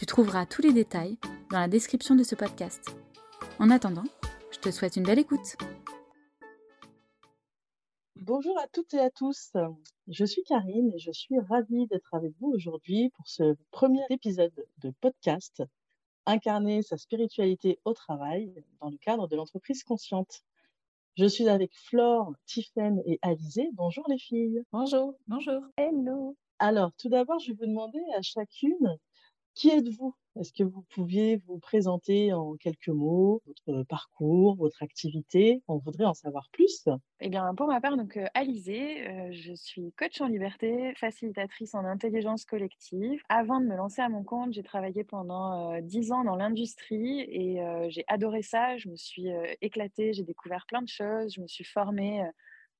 Tu trouveras tous les détails dans la description de ce podcast. En attendant, je te souhaite une belle écoute. Bonjour à toutes et à tous. Je suis Karine et je suis ravie d'être avec vous aujourd'hui pour ce premier épisode de podcast Incarner sa spiritualité au travail dans le cadre de l'entreprise consciente. Je suis avec Flore, Tiffaine et Alizé. Bonjour les filles. Bonjour. Bonjour. Hello. Alors, tout d'abord, je vais vous demander à chacune, qui êtes-vous? Est-ce que vous pouviez vous présenter en quelques mots votre parcours, votre activité? On voudrait en savoir plus. Eh bien, pour ma part, donc euh, euh, je suis coach en liberté, facilitatrice en intelligence collective. Avant de me lancer à mon compte, j'ai travaillé pendant euh, ans dans l'industrie et j'ai adoré ça. Je me suis éclatée, j'ai découvert plein de choses, je me suis formée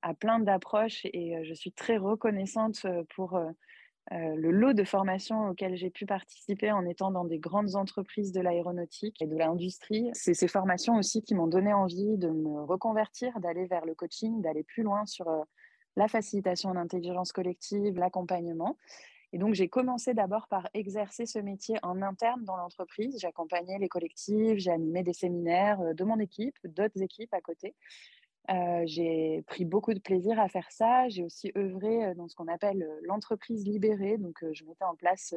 à plein d'approches et je suis très reconnaissante pour le lot de formations auxquelles j'ai pu participer en étant dans des grandes entreprises de l'aéronautique et de l'industrie. C'est ces formations aussi qui m'ont donné envie de me reconvertir, d'aller vers le coaching, d'aller plus loin sur la facilitation d'intelligence collective, l'accompagnement. Et donc, j'ai commencé d'abord par exercer ce métier en interne dans l'entreprise. J'accompagnais les collectifs, j'ai animé des séminaires de mon équipe, d'autres équipes à côté. J'ai pris beaucoup de plaisir à faire ça. J'ai aussi œuvré dans ce qu'on appelle l'entreprise libérée. Donc, je mettais en place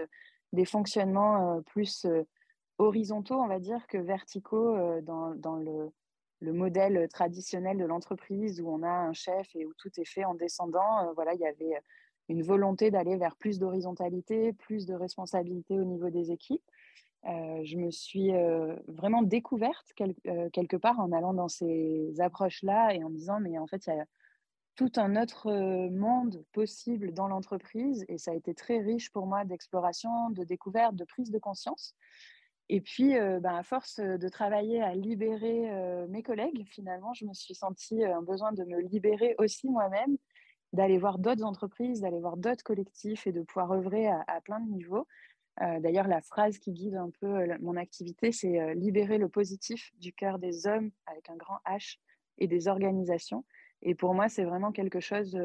des fonctionnements plus horizontaux, on va dire, que verticaux dans, dans le, le, modèle traditionnel de l'entreprise où on a un chef et où tout est fait en descendant. voilà, il y avait une volonté d'aller vers plus d'horizontalité, plus de responsabilité au niveau des équipes. Euh, je me suis euh, vraiment découverte euh, quelque part en allant dans ces approches-là et en disant, mais en fait, il y a tout un autre monde possible dans l'entreprise et ça a été très riche pour moi d'exploration, de découverte, de prise de conscience. Et puis, ben, à force de travailler à libérer mes collègues, finalement, je me suis sentie un besoin de me libérer aussi moi-même, d'aller voir d'autres entreprises, d'aller voir d'autres collectifs et de pouvoir œuvrer à plein de niveaux. Euh, d'ailleurs, la phrase qui guide un peu euh, mon activité, c'est euh, libérer le positif du cœur des hommes avec un grand H et des organisations. Et pour moi, c'est vraiment quelque chose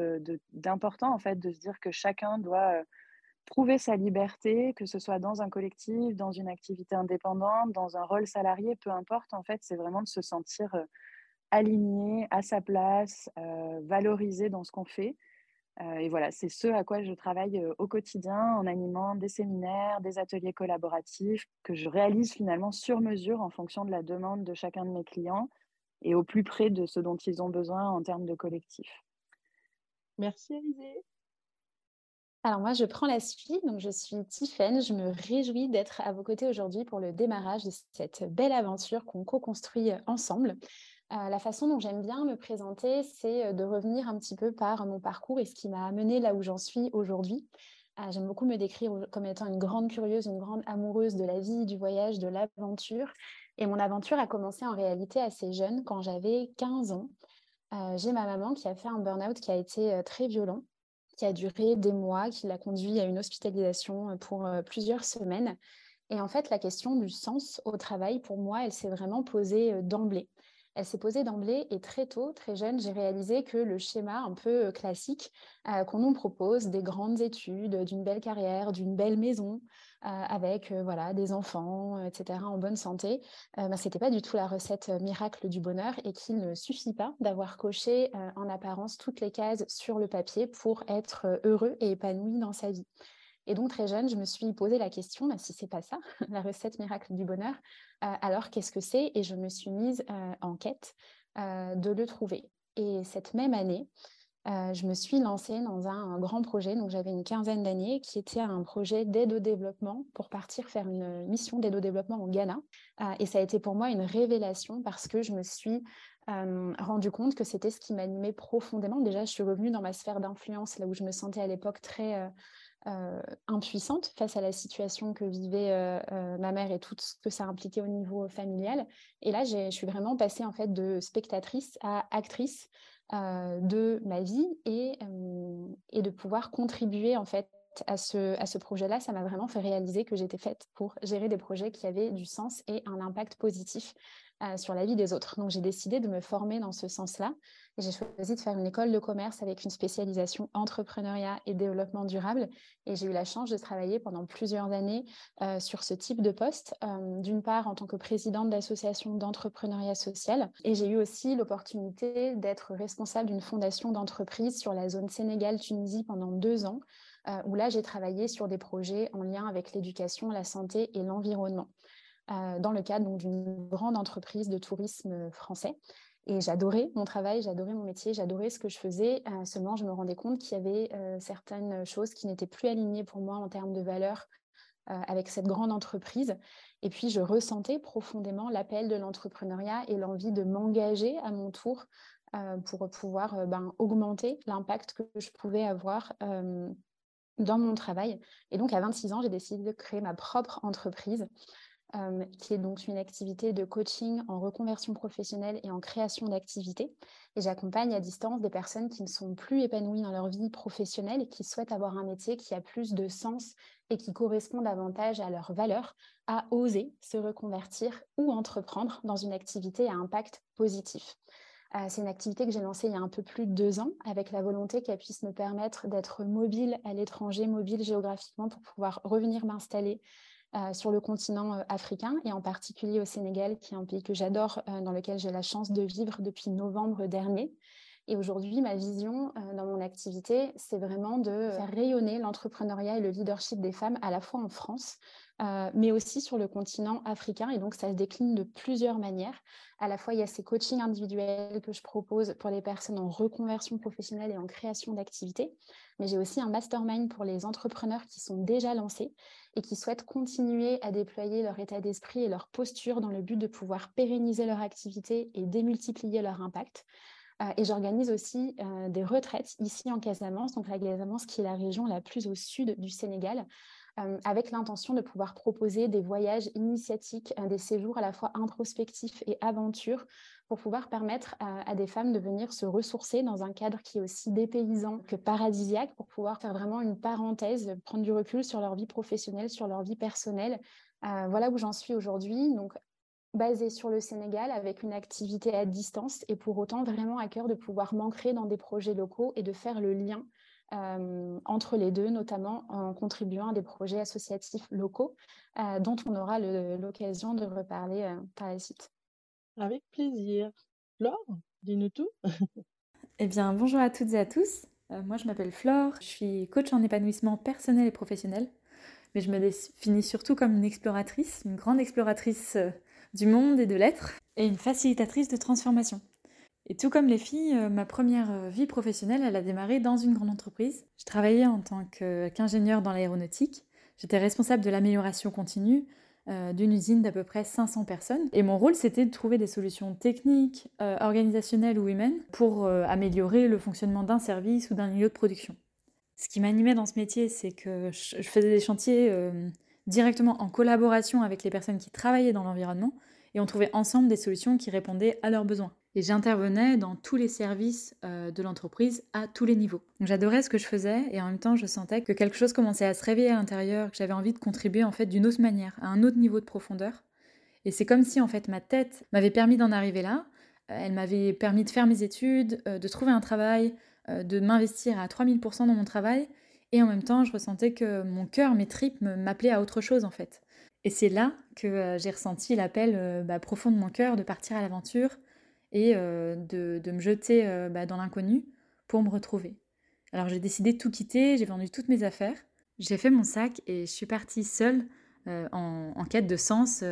d'important, en fait, de se dire que chacun doit trouver sa liberté, que ce soit dans un collectif, dans une activité indépendante, dans un rôle salarié, peu importe, en fait, c'est vraiment de se sentir aligné, à sa place, valorisé dans ce qu'on fait euh, et voilà, c'est ce à quoi je travaille euh, au quotidien en animant des séminaires, des ateliers collaboratifs que je réalise finalement sur mesure en fonction de la demande de chacun de mes clients et au plus près de ce dont ils ont besoin en termes de collectif. Merci Alizé. Alors moi, je prends la suite. Donc, je suis Tiffaine. Je me réjouis d'être à vos côtés aujourd'hui pour le démarrage de cette belle aventure qu'on co-construit ensemble. Euh, la façon dont j'aime bien me présenter, c'est euh, de revenir un petit peu par mon parcours et ce qui m'a amené là où j'en suis aujourd'hui. Euh, j'aime beaucoup me décrire comme étant une grande curieuse, une grande amoureuse de la vie, du voyage, de l'aventure. Et mon aventure a commencé en réalité assez jeune, quand j'avais 15 ans. J'ai ma maman qui a fait un burn-out qui a été très violent, qui a duré des mois, qui l'a conduit à une hospitalisation pour plusieurs semaines. Et en fait, la question du sens au travail, pour moi, elle s'est vraiment posée d'emblée elle s'est posée d'emblée et très tôt, très jeune, j'ai réalisé que le schéma un peu euh, classique euh, qu'on nous propose, des grandes études, d'une belle carrière, d'une belle maison, euh, avec voilà des enfants, etc., en bonne santé, ce n'était pas du tout la recette miracle du bonheur et qu'il ne suffit pas d'avoir coché en apparence toutes les cases sur le papier pour être heureux et épanoui dans sa vie. Et donc, très jeune, je me suis posé la question, bah, si c'est pas ça, la recette miracle du bonheur, euh, alors qu'est-ce que c'est? Et je me suis mise euh, en quête euh, de le trouver. Et cette même année, je me suis lancée dans un, grand projet, donc j'avais une quinzaine d'années, qui était un projet d'aide au développement pour partir faire une mission d'aide au développement au Ghana. et ça a été pour moi une révélation parce que je me suis rendu compte que c'était ce qui m'animait profondément. Déjà, je suis revenue dans ma sphère d'influence, là où je me sentais à l'époque très impuissante face à la situation que vivait ma mère et tout ce que ça impliquait au niveau familial. Et là, je suis vraiment passée en fait de spectatrice à actrice de ma vie et, de pouvoir contribuer en fait à ce projet-là, ça m'a vraiment fait réaliser que j'étais faite pour gérer des projets qui avaient du sens et un impact positif euh, sur la vie des autres. Donc j'ai décidé de me former dans ce sens-là et j'ai choisi de faire une école de commerce avec une spécialisation entrepreneuriat et développement durable. Et j'ai eu la chance de travailler pendant plusieurs années euh, sur ce type de poste, euh, d'une part en tant que présidente d'association d'entrepreneuriat social et j'ai eu aussi l'opportunité d'être responsable d'une fondation d'entreprise sur la zone Sénégal-Tunisie pendant deux ans. où là, j'ai travaillé sur des projets en lien avec l'éducation, la santé et l'environnement. Euh, dans le cadre d'une grande entreprise de tourisme français. Et j'adorais mon travail, j'adorais mon métier, j'adorais ce que je faisais. Euh, seulement, je me rendais compte qu'il y avait euh, certaines choses qui n'étaient plus alignées pour moi en termes de valeurs avec cette grande entreprise. Et puis, je ressentais profondément l'appel de l'entrepreneuriat et l'envie de m'engager à mon tour pour pouvoir ben, augmenter l'impact que je pouvais avoir dans mon travail. Et donc, à 26 ans, j'ai décidé de créer ma propre entreprise euh, qui est donc une activité de coaching en reconversion professionnelle et en création d'activités. Et j'accompagne à distance des personnes qui ne sont plus épanouies dans leur vie professionnelle et qui souhaitent avoir un métier qui a plus de sens et qui correspond davantage à leurs valeurs, à oser se reconvertir ou entreprendre dans une activité à impact positif. Euh, c'est une activité que j'ai lancée il y a un peu plus de deux ans avec la volonté qu'elle puisse me permettre d'être mobile à l'étranger, mobile géographiquement pour pouvoir revenir m'installer euh, sur le continent euh, africain et en particulier au Sénégal, qui est un pays que j'adore, euh, dans lequel j'ai la chance de vivre depuis novembre dernier. Et aujourd'hui, ma vision dans mon activité, c'est vraiment de faire rayonner l'entrepreneuriat et le leadership des femmes à la fois en France, euh, mais aussi sur le continent africain. Et donc, ça se décline de plusieurs manières. À la fois, il y a ces coachings individuels que je propose pour les personnes en reconversion professionnelle et en création d'activités. Mais j'ai aussi un mastermind pour les entrepreneurs qui sont déjà lancés et qui souhaitent continuer à déployer leur état d'esprit et leur posture dans le but de pouvoir pérenniser leur activité et démultiplier leur impact. Euh, et j'organise aussi euh, des retraites ici en Casamance, donc la Casamance qui est la région la plus au sud du Sénégal, avec l'intention de pouvoir proposer des voyages initiatiques, euh, des séjours à la fois introspectifs et aventures pour pouvoir permettre à, des femmes de venir se ressourcer dans un cadre qui est aussi dépaysant que paradisiaque pour pouvoir faire vraiment une parenthèse, prendre du recul sur leur vie professionnelle, sur leur vie personnelle. Euh, voilà où j'en suis aujourd'hui. Donc, basée sur le Sénégal avec une activité à distance et pour autant vraiment à cœur de pouvoir m'ancrer dans des projets locaux et de faire le lien euh, entre les deux, notamment en contribuant à des projets associatifs locaux euh, dont on aura l'occasion de reparler euh, par la suite. Avec plaisir. Flore, dis-nous tout. eh bien, bonjour à toutes et à tous. moi, je m'appelle Flore, je suis coach en épanouissement personnel et professionnel, mais je me définis surtout comme une exploratrice, une grande exploratrice du monde et de l'être, et une facilitatrice de transformation. Et tout comme les filles, euh, ma première euh, vie professionnelle, elle a démarré dans une grande entreprise. Je travaillais en tant qu'ingénieur dans l'aéronautique. J'étais responsable de l'amélioration continue euh, d'une usine d'à peu près 500 personnes. Et mon rôle, c'était de trouver des solutions techniques, organisationnelles ou humaines pour améliorer le fonctionnement d'un service ou d'un lieu de production. Ce qui m'animait dans ce métier, c'est que je faisais des chantiers directement en collaboration avec les personnes qui travaillaient dans l'environnement et on trouvait ensemble des solutions qui répondaient à leurs besoins. Et j'intervenais dans tous les services euh, de l'entreprise à tous les niveaux. Donc j'adorais ce que je faisais et en même temps je sentais que quelque chose commençait à se réveiller à l'intérieur, que j'avais envie de contribuer en fait d'une autre manière, à un autre niveau de profondeur. Et c'est comme si en fait ma tête m'avait permis d'en arriver là, euh, elle m'avait permis de faire mes études, euh, de trouver un travail, de m'investir à 3000% dans mon travail et en même temps je ressentais que mon cœur, mes tripes m'appelaient à autre chose en fait. Et c'est là que j'ai ressenti l'appel bah, profond de mon cœur de partir à l'aventure, et euh, de, me jeter euh, bah, dans l'inconnu pour me retrouver. Alors j'ai décidé de tout quitter, j'ai vendu toutes mes affaires, j'ai fait mon sac et je suis partie seule euh, en, quête de sens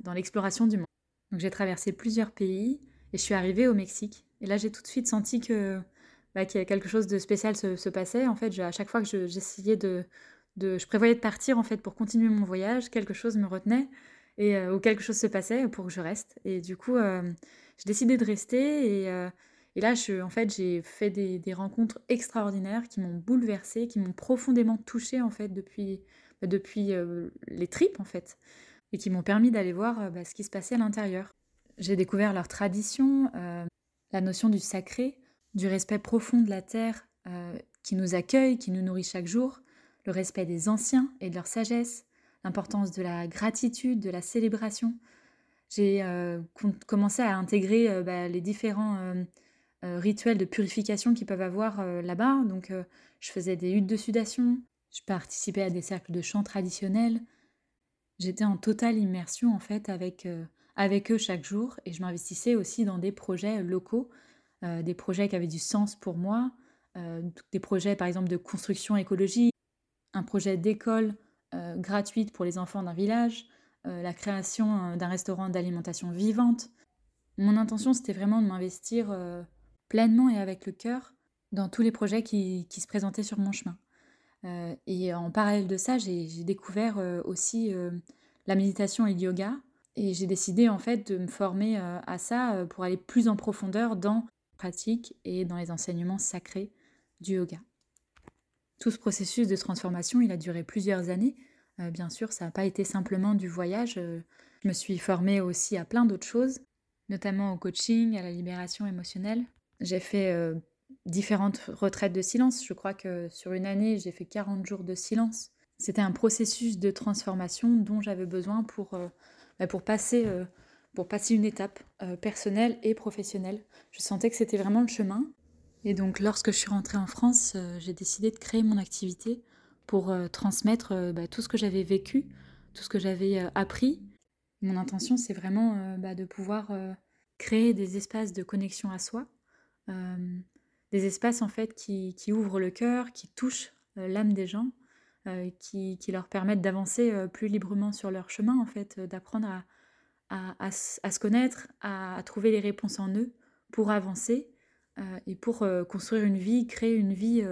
dans l'exploration du monde. Donc j'ai traversé plusieurs pays et je suis arrivée au Mexique. Et là j'ai tout de suite senti que bah, qu'il y a quelque chose de spécial se, se passait. En fait, à chaque fois que j'essayais de, je prévoyais de partir en fait pour continuer mon voyage, quelque chose me retenait et ou quelque chose se passait pour que je reste. Et du coup, j'ai décidé de rester et, euh, là, en fait, j'ai fait des, rencontres extraordinaires qui m'ont bouleversée, qui m'ont profondément touchée en fait depuis, bah, depuis euh, les tripes en fait, et qui m'ont permis d'aller voir euh, bah, ce qui se passait à l'intérieur. J'ai découvert leurs traditions, euh, la notion du sacré, du respect profond de la terre qui nous accueille, qui nous nourrit chaque jour, le respect des anciens et de leur sagesse, l'importance de la gratitude, de la célébration. J'ai commencé à intégrer bah, les différents euh, rituels de purification qu'ils peuvent avoir euh, là-bas. Donc, euh, je faisais des huttes de sudation, je participais à des cercles de chant traditionnels. J'étais en totale immersion en fait avec, avec eux chaque jour et je m'investissais aussi dans des projets locaux, des projets qui avaient du sens pour moi, des projets par exemple de construction écologique, un projet d'école gratuite pour les enfants d'un village, la création d'un restaurant d'alimentation vivante. Mon intention c'était vraiment de m'investir pleinement et avec le cœur dans tous les projets qui, se présentaient sur mon chemin. Euh, et en parallèle de ça, j'ai découvert euh, aussi euh, la méditation et le yoga. Et j'ai décidé en fait de me former à ça pour aller plus en profondeur dans la pratique et dans les enseignements sacrés du yoga. Tout ce processus de transformation, il a duré plusieurs années. bien sûr, ça n'a pas été simplement du voyage. je me suis formée aussi à plein d'autres choses, notamment au coaching, à la libération émotionnelle, j'ai fait euh, différentes retraites de silence. Je crois que sur une année, j'ai fait 40 jours de silence. C'était un processus de transformation dont j'avais besoin pour, euh, bah, euh, passer une étape personnelle et professionnelle. Je sentais que c'était vraiment le chemin. Et donc lorsque je suis rentrée en France, j'ai décidé de créer mon activité pour transmettre bah, tout ce que j'avais vécu, tout ce que j'avais appris. Mon intention, c'est vraiment bah, de pouvoir créer des espaces de connexion à soi, euh, des espaces en fait qui, ouvrent le cœur, qui touchent euh, l'âme des gens, euh, qui, leur permettent d'avancer plus librement sur leur chemin en fait, d'apprendre à, se connaître, à, trouver les réponses en eux pour avancer et pour construire une vie, créer une vie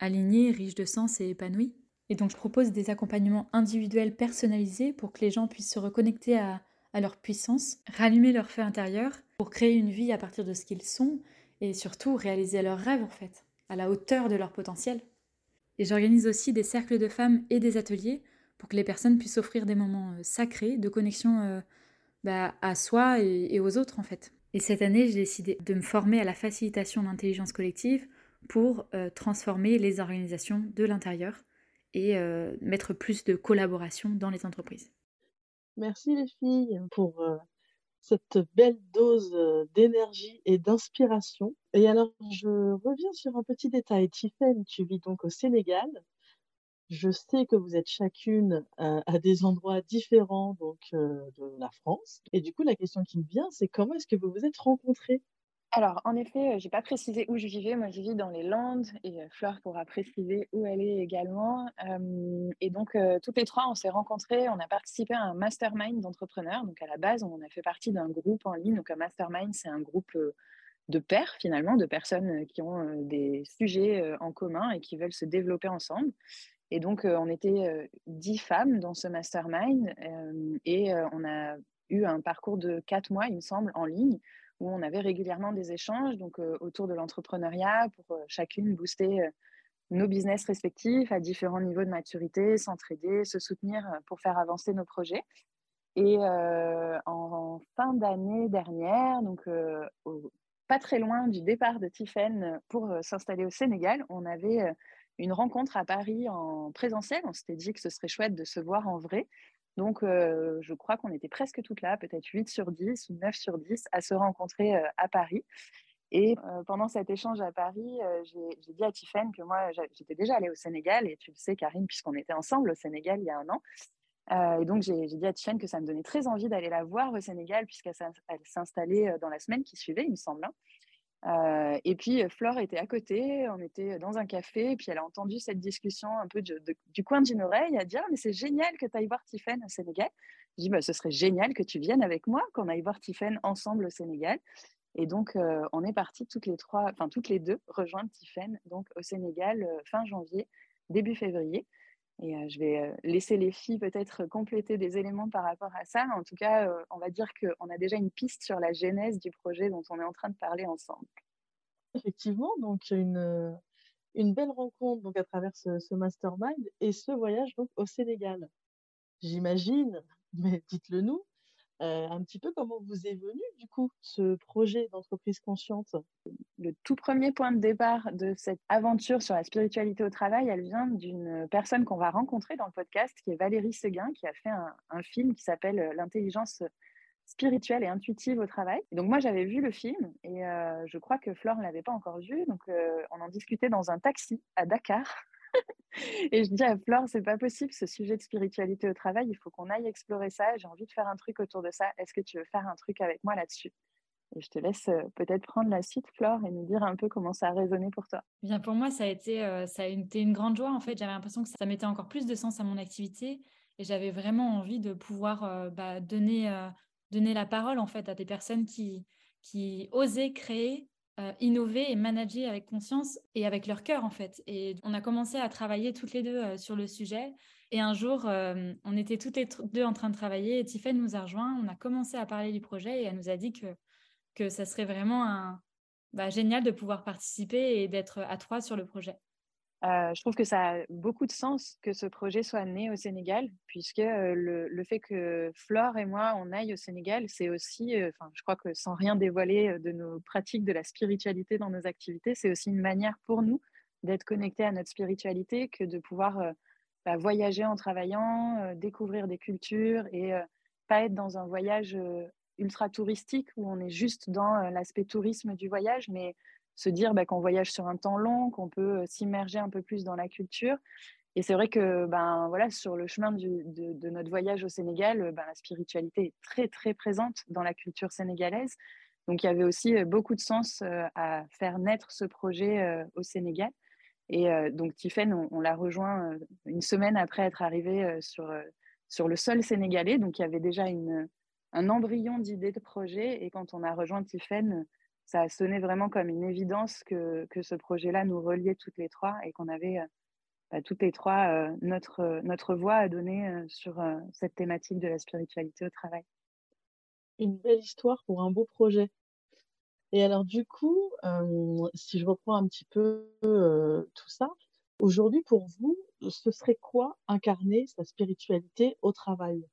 alignée, riche de sens et épanouie. Et donc je propose des accompagnements individuels personnalisés pour que les gens puissent se reconnecter à, leur puissance, rallumer leur feu intérieur pour créer une vie à partir de ce qu'ils sont et surtout réaliser leurs rêves en fait, à la hauteur de leur potentiel. Et j'organise aussi des cercles de femmes et des ateliers pour que les personnes puissent offrir des moments euh, sacrés de connexion euh, bah, à soi et, aux autres en fait. Et cette année, j'ai décidé de me former à la facilitation d'intelligence collective pour euh, transformer les organisations de l'intérieur et mettre plus de collaboration dans les entreprises. Merci les filles pour euh, cette belle dose euh, d'énergie et d'inspiration. Et alors, je reviens sur un petit détail. Tiffaine, tu vis donc au Sénégal. Je sais que vous êtes chacune euh, à des endroits différents donc, de la France. Et du coup, la question qui me vient, c'est comment est-ce que vous vous êtes rencontrées alors, en effet, je n'ai pas précisé où je vivais. Moi, je vis dans les Landes et Fleur pourra préciser où elle est également. et donc, toutes les trois, on s'est rencontrées. On a participé à un mastermind d'entrepreneurs. Donc, à la base, on a fait partie d'un groupe en ligne. Donc, un mastermind, c'est un groupe de pairs, finalement, de personnes qui ont des sujets en commun et qui veulent se développer ensemble. Et donc, on était dix femmes dans ce mastermind et on a eu un parcours de quatre mois, il me semble, en ligne où on avait régulièrement des échanges donc, euh, autour de l'entrepreneuriat pour euh, chacune booster euh, nos business respectifs à différents niveaux de maturité, s'entraider, se soutenir pour faire avancer nos projets. Et en, fin d'année dernière, donc pas très loin du départ de Tiffen pour s'installer au Sénégal, on avait une rencontre à Paris en présentiel. On s'était dit que ce serait chouette de se voir en vrai. Donc, je crois qu'on était presque toutes là, peut-être 8 sur 10 ou 9 sur 10, à se rencontrer à Paris. Et pendant cet échange à Paris, j'ai dit à Tiffaine que moi, j'étais déjà allée au Sénégal, et tu le sais, Karine, puisqu'on était ensemble au Sénégal il y a un an. et donc, j'ai dit à Tiffaine que ça me donnait très envie d'aller la voir au Sénégal, puisqu'elle s'installait dans la semaine qui suivait, il me semble. Et puis Flore était à côté, on était dans un café, et puis elle a entendu cette discussion un peu du coin d'une oreille, à dire «Ah, mais c'est génial que tu ailles voir Tiffen au Sénégal. Je dis bah, ce serait génial que tu viennes avec moi, qu'on aille voir Tiffen ensemble au Sénégal. Et donc on est partis toutes les trois, enfin toutes les deux rejoindre Tiffen donc au Sénégal fin janvier, début février. Et je vais laisser les filles peut-être compléter des éléments par rapport à ça. En tout cas, on va dire qu'on a déjà une piste sur la genèse du projet dont on est en train de parler ensemble. Effectivement, donc une, une belle rencontre donc à travers ce, mastermind et ce voyage donc au Sénégal. J'imagine, mais dites-le nous, euh, un petit peu comment vous est venu du coup ce projet d'entreprise consciente? Le tout premier point de départ de cette aventure sur la spiritualité au travail, elle vient d'une personne qu'on va rencontrer dans le podcast, qui est Valérie Seguin, qui a fait un, film qui s'appelle euh, L'intelligence spirituelle et intuitive au travail. donc moi j'avais vu le film et euh, je crois que Flore ne l'avait pas encore vu, donc on en discutait dans un taxi à Dakar. Et je dis à Flore, c'est pas possible ce sujet de spiritualité au travail, il faut qu'on aille explorer ça, j'ai envie de faire un truc autour de ça, est-ce que tu veux faire un truc avec moi là-dessus? Et je te laisse euh, peut-être prendre la suite, Flore, et nous dire un peu comment ça a résonné pour toi. Bien, pour moi, ça a été, euh, ça a été une grande joie. En fait, j'avais l'impression que ça mettait encore plus de sens à mon activité et j'avais vraiment envie de pouvoir euh, bah, donner, donner la parole en fait à des personnes qui, qui osaient créer euh, innover et manager avec conscience et avec leur cœur en fait. Et on a commencé à travailler toutes les deux euh, sur le sujet. Et un jour, euh, on était toutes les deux en train de travailler et Tiffany nous a rejoint. On a commencé à parler du projet et elle nous a dit que, que ça serait vraiment un, bah, génial de pouvoir participer et d'être à trois sur le projet. Euh, je trouve que ça a beaucoup de sens que ce projet soit né au Sénégal, puisque euh, le, fait que Flore et moi, on aille au Sénégal, c'est aussi, euh, enfin, je crois que sans rien dévoiler de nos pratiques de la spiritualité dans nos activités, c'est aussi une manière pour nous d'être connectés à notre spiritualité que de pouvoir bah, voyager en travaillant, découvrir des cultures et pas être dans un voyage ultra touristique où on est juste dans l'aspect tourisme du voyage, mais se dire bah, qu'on voyage sur un temps long, qu'on peut s'immerger un peu plus dans la culture. Et c'est vrai que ben, voilà, sur le chemin de, notre voyage au Sénégal, ben, la spiritualité est très très présente dans la culture sénégalaise. Donc il y avait aussi beaucoup de sens à faire naître ce projet au Sénégal. Et donc Tiffen, on, l'a rejoint une semaine après être arrivé sur, sur le sol sénégalais. Donc il y avait déjà une, un embryon d'idée de projet. Et quand on a rejoint Tiffen, ça a sonné vraiment comme une évidence que, que ce projet-là nous reliait toutes les trois et qu'on avait euh, bah, toutes les trois euh, notre, euh, notre voix à donner sur cette thématique de la spiritualité au travail. Une belle histoire pour un beau projet. Et alors du coup, si je reprends un petit peu tout ça, aujourd'hui pour vous, ce serait quoi incarner sa spiritualité au travail?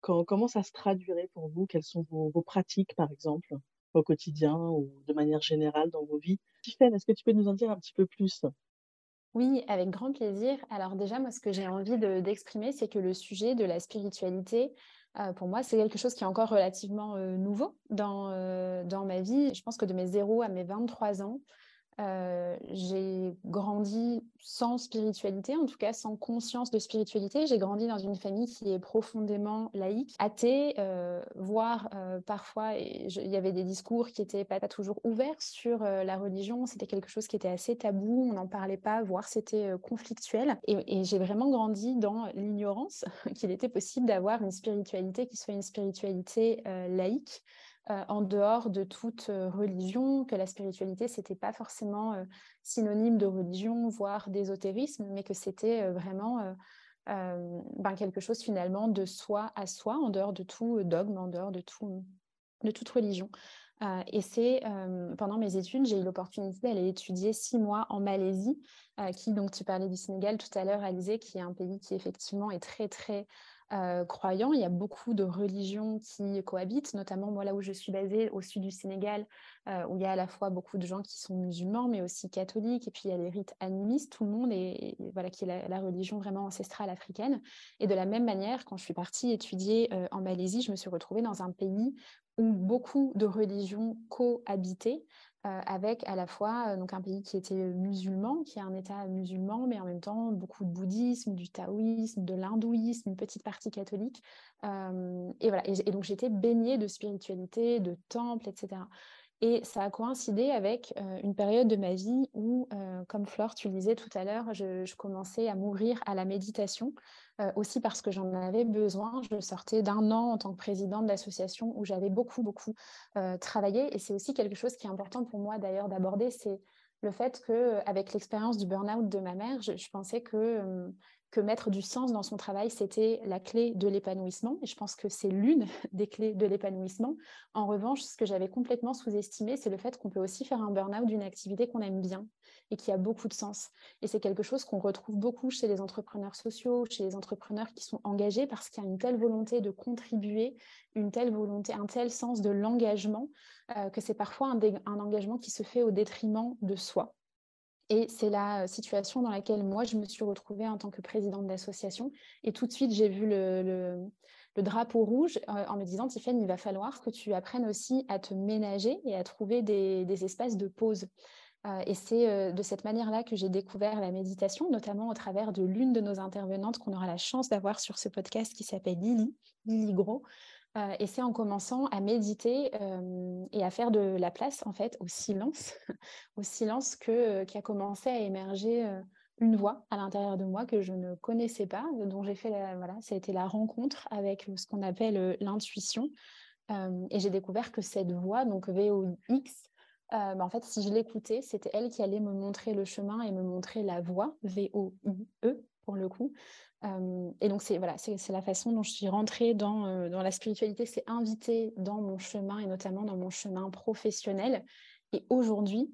Comment ça se traduirait pour vous? Quelles sont vos, vos pratiques par exemple? Au quotidien ou de manière générale dans vos vies. Tiffany, est-ce que tu peux nous en dire un petit peu plus? Oui, avec grand plaisir. Alors déjà, moi, ce que j'ai envie d'exprimer, c'est que le sujet de la spiritualité, euh, pour moi, c'est quelque chose qui est encore relativement euh, nouveau dans, euh, dans ma vie. Je pense que de mes 0 à mes 23 ans, euh, j'ai grandi sans spiritualité, en tout cas sans conscience de spiritualité. J'ai grandi dans une famille qui est profondément laïque, athée, euh, voire euh, parfois il y avait des discours qui n'étaient pas, toujours ouverts sur la religion. C'était quelque chose qui était assez tabou, on n'en parlait pas, voire c'était conflictuel. Et, et j'ai vraiment grandi dans l'ignorance qu'il était possible d'avoir une spiritualité qui soit une spiritualité laïque. Euh, en dehors de toute euh, religion, que la spiritualité, c'était pas forcément euh, synonyme de religion, voire d'ésotérisme, mais que c'était vraiment ben, quelque chose finalement de soi à soi, en dehors de tout dogme, en dehors de, tout, de toute religion. et c'est pendant mes études, j'ai eu l'opportunité d'aller étudier six mois en Malaisie, qui, donc tu parlais du Sénégal tout à l'heure, Alizé, qui est un pays qui effectivement est très très euh, croyants. Il y a beaucoup de religions qui cohabitent, notamment moi là où je suis basée, au sud du Sénégal, euh, où il y a à la fois beaucoup de gens qui sont musulmans, mais aussi catholiques, et puis il y a les rites animistes, tout le monde, est, voilà, qui est la, religion vraiment ancestrale africaine. Et de la même manière, quand je suis partie étudier euh, en Malaisie, je me suis retrouvée dans un pays où beaucoup de religions cohabitaient. Euh, avec à la fois euh, donc un pays qui était musulman, qui est un État musulman, mais en même temps beaucoup de bouddhisme, du taoïsme, de l'hindouisme, une petite partie catholique. Euh, et voilà. Et, donc j'étais baignée de spiritualité, de temples, etc. Et ça a coïncidé avec une période de ma vie où, comme Flore, tu le disais tout à l'heure, je, commençais à m'ouvrir à la méditation, aussi parce que j'en avais besoin. Je sortais d'un an en tant que présidente d'association où j'avais beaucoup, beaucoup travaillé. Et c'est aussi quelque chose qui est important pour moi d'ailleurs d'aborder, c'est le fait qu'avec l'expérience du burn-out de ma mère, je pensais que mettre du sens dans son travail, c'était la clé de l'épanouissement. Et je pense que c'est l'une des clés de l'épanouissement. En revanche, ce que j'avais complètement sous-estimé, c'est le fait qu'on peut aussi faire un burn-out d'une activité qu'on aime bien et qui a beaucoup de sens. Et c'est quelque chose qu'on retrouve beaucoup chez les entrepreneurs sociaux, chez les entrepreneurs qui sont engagés parce qu'il y a une telle volonté de contribuer, une telle volonté, un tel sens de l'engagement, euh, que c'est parfois un engagement qui se fait au détriment de soi. Et c'est la situation dans laquelle moi, je me suis retrouvée en tant que présidente d'association. Et tout de suite, j'ai vu le, drapeau rouge en me disant, Tiffany, il va falloir que tu apprennes aussi à te ménager et à trouver des, espaces de pause. et c'est de cette manière-là que j'ai découvert la méditation, notamment au travers de l'une de nos intervenantes qu'on aura la chance d'avoir sur ce podcast qui s'appelle Lily, Lily Gros, euh, et c'est en commençant à méditer euh, et à faire de la place en fait au silence, au silence que euh, qui a commencé à émerger une voix à l'intérieur de moi que je ne connaissais pas, dont j'ai fait la, voilà, ça la rencontre avec ce qu'on appelle l'intuition. et j'ai découvert que cette voix, donc VOX, bah, en fait, si je l'écoutais, c'était elle qui allait me montrer le chemin et me montrer la voie, V-O-I-E pour le coup, et donc, c'est voilà, c'est la façon dont je suis rentrée dans, dans la spiritualité, c'est invité dans mon chemin et notamment dans mon chemin professionnel. Et aujourd'hui,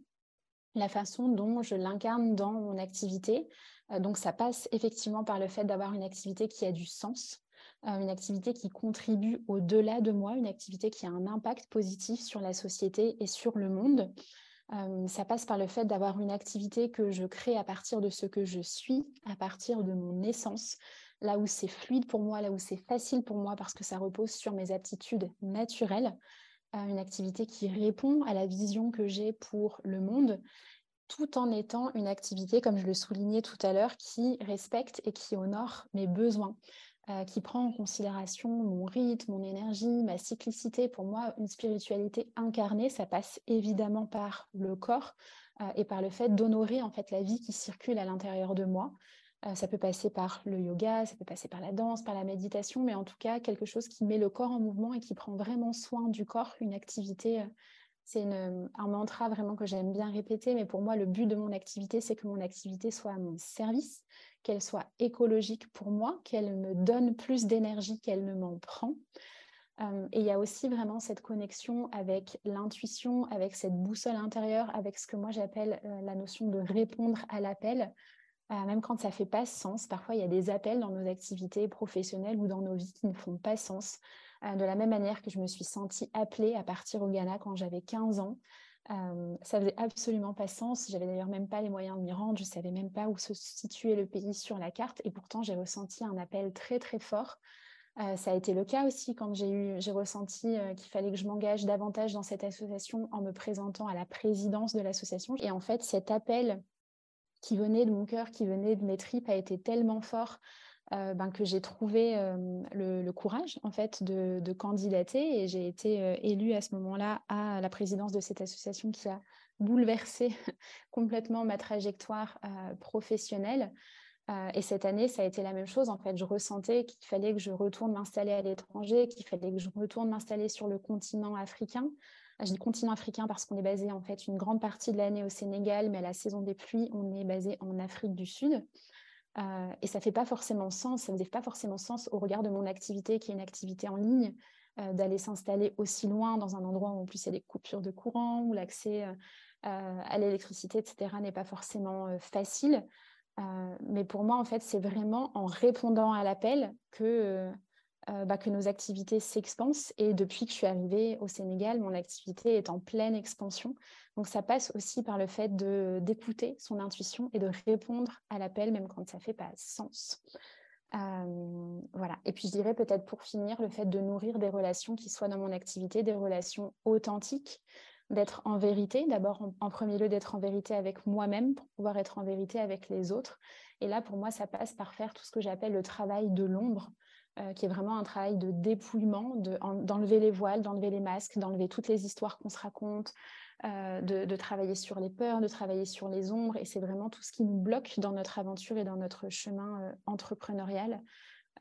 la façon dont je l'incarne dans mon activité, donc ça passe effectivement par le fait d'avoir une activité qui a du sens, une activité qui contribue au-delà de moi, une activité qui a un impact positif sur la société et sur le monde ça passe par le fait d'avoir une activité que je crée à partir de ce que je suis, à partir de mon essence, là où c'est fluide pour moi, là où c'est facile pour moi parce que ça repose sur mes aptitudes naturelles, une activité qui répond à la vision que j'ai pour le monde, tout en étant une activité, comme je le soulignais tout à l'heure, qui respecte et qui honore mes besoins. Euh, qui prend en considération mon rythme, mon énergie, ma cyclicité. Pour moi, une spiritualité incarnée, ça passe évidemment par le corps euh, et par le fait d'honorer en fait la vie qui circule à l'intérieur de moi. Euh, ça peut passer par le yoga, ça peut passer par la danse, par la méditation, mais en tout cas quelque chose qui met le corps en mouvement et qui prend vraiment soin du corps, une activité c'est un mantra vraiment que j'aime bien répéter, mais pour moi, le but de mon activité, c'est que mon activité soit à mon service, qu'elle soit écologique pour moi, qu'elle me donne plus d'énergie qu'elle ne m'en prend. Euh, et il y a aussi vraiment cette connexion avec l'intuition, avec cette boussole intérieure, avec ce que moi j'appelle euh, la notion de répondre à l'appel. Euh, même quand ça ne fait pas sens, parfois il y a des appels dans nos activités professionnelles ou dans nos vies qui ne font pas sens. de la même manière que je me suis sentie appelée à partir au Ghana quand j'avais 15 ans, ça faisait absolument pas sens. J'avais d'ailleurs même pas les moyens de m'y rendre. Je savais même pas où se situait le pays sur la carte. Et pourtant, j'ai ressenti un appel très très fort. Ça a été le cas aussi quand j'ai eu, j'ai ressenti qu'il fallait que je m'engage davantage dans cette association en me présentant à la présidence de l'association. Et en fait, cet appel qui venait de mon cœur, qui venait de mes tripes, a été tellement fort euh, ben, que j'ai trouvé le, courage en fait de, candidater et j'ai été élue à ce moment-là à la présidence de cette association qui a bouleversé complètement ma trajectoire professionnelle. et cette année, ça a été la même chose. En fait, je ressentais qu'il fallait que je retourne m'installer à l'étranger, qu'il fallait que je retourne m'installer sur le continent africain. Je dis continent africain parce qu'on est basé en fait une grande partie de l'année au Sénégal, mais à la saison des pluies, on est basé en Afrique du Sud. Euh, et ça fait pas forcément sens, ça ne faisait pas forcément sens au regard de mon activité, qui est une activité en ligne, euh, d'aller s'installer aussi loin dans un endroit où en plus il y a des coupures de courant, où l'accès euh, à l'électricité, etc., n'est pas forcément facile. mais pour moi, en fait, c'est vraiment en répondant à l'appel que euh, bah, que nos activités s'expansent. Et depuis que je suis arrivée au Sénégal, mon activité est en pleine expansion. Donc ça passe aussi par le fait d'écouter son intuition et de répondre à l'appel, même quand ça ne fait pas sens. Euh, voilà. Et puis je dirais peut-être pour finir, le fait de nourrir des relations qui soient dans mon activité, des relations authentiques, d'être en vérité, d'abord en, en, premier lieu d'être en vérité avec moi-même pour pouvoir être en vérité avec les autres. Et là, pour moi, ça passe par faire tout ce que j'appelle le travail de l'ombre, euh, qui est vraiment un travail de dépouillement, d'enlever les voiles, d'enlever les masques, d'enlever toutes les histoires qu'on se raconte, euh, de, travailler sur les peurs, de travailler sur les ombres. Et c'est vraiment tout ce qui nous bloque dans notre aventure et dans notre chemin euh, entrepreneurial.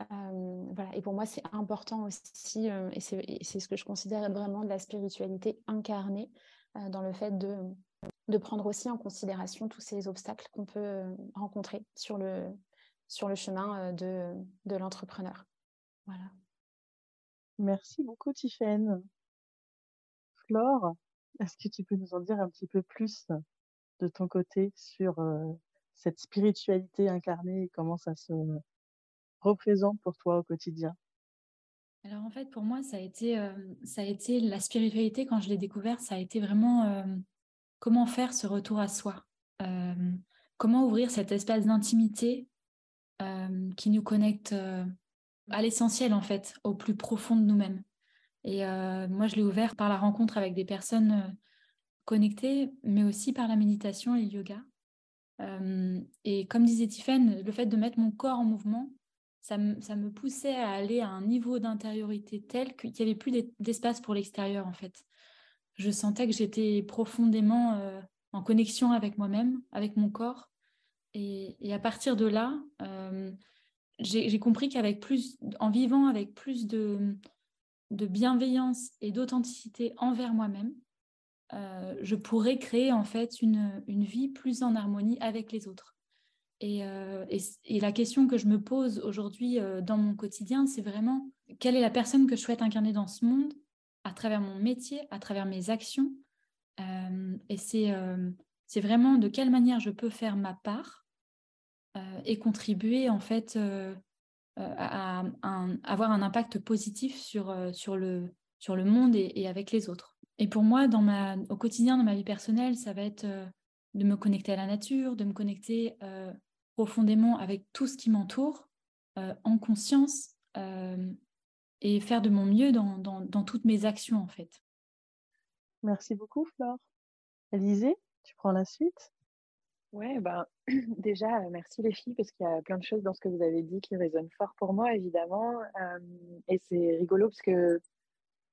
voilà. Et pour moi, c'est important aussi, et c'est ce que je considère vraiment de la spiritualité incarnée, dans le fait de, de prendre aussi en considération tous ces obstacles qu'on peut rencontrer sur le, sur le chemin de, de l'entrepreneur. Voilà. Merci beaucoup, Tiffaine. Flore, est-ce que tu peux nous en dire un petit peu plus de ton côté sur cette spiritualité incarnée et comment ça se représente pour toi au quotidien? Alors en fait, pour moi, ça a été, ça a été la spiritualité, quand je l'ai découvert, ça a été vraiment comment faire ce retour à soi, comment ouvrir cet espace d'intimité qui nous connecte à l'essentiel, en fait, au plus profond de nous-mêmes. Et moi, je l'ai ouvert par la rencontre avec des personnes connectées, mais aussi par la méditation et le yoga. et comme disait Tiffany, le fait de mettre mon corps en mouvement, ça, me poussait à aller à un niveau d'intériorité tel qu'il n'y avait plus d'espace pour l'extérieur, en fait. Je sentais que j'étais profondément en connexion avec moi-même, avec mon corps. Et, à partir de là, j'ai compris qu'avec plus, en vivant avec plus de, bienveillance et d'authenticité envers moi-même, euh, je pourrais créer en fait une, vie plus en harmonie avec les autres. Et, euh, la question que je me pose aujourd'hui euh, dans mon quotidien, c'est vraiment quelle est la personne que je souhaite incarner dans ce monde à travers mon métier, à travers mes actions. et c'est vraiment de quelle manière je peux faire ma part et contribuer en fait à, avoir un impact positif sur, sur, le, sur le monde et, avec les autres. Et pour moi, au quotidien, dans ma vie personnelle, ça va être de me connecter à la nature, de me connecter profondément avec tout ce qui m'entoure, en conscience, et faire de mon mieux dans, dans, dans, toutes mes actions, en fait. Merci beaucoup, Flore. Élisée, tu prends la suite? Ouais, ben, déjà, merci les filles, parce qu'il y a plein de choses dans ce que vous avez dit qui résonnent fort pour moi, évidemment. et c'est rigolo parce que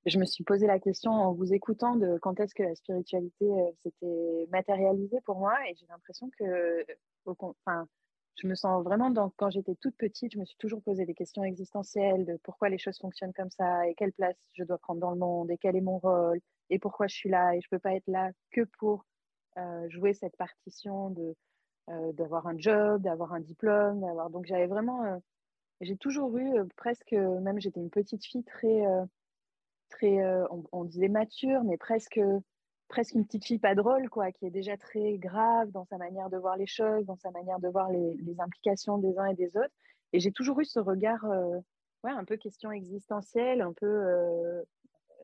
je me suis posé la question en vous écoutant de quand est-ce que la spiritualité s'était matérialisée pour moi. Et j'ai l'impression que, enfin, je me sens vraiment quand j'étais toute petite, je me suis toujours posé des questions existentielles de pourquoi les choses fonctionnent comme ça et quelle place je dois prendre dans le monde et quel est mon rôle et pourquoi je suis là et je peux pas être là que pour euh, jouer cette partition de euh, d'avoir un job, d'avoir un diplôme, d'avoir. Donc j'avais vraiment, euh, j'ai toujours eu presque, même j'étais une petite fille très, très, on, disait mature, mais presque presque une petite fille pas drôle, quoi, qui est déjà très grave dans sa manière de voir les choses, dans sa manière de voir les, les implications des uns et des autres. Et j'ai toujours eu ce regard, ouais, un peu question existentielle, un peu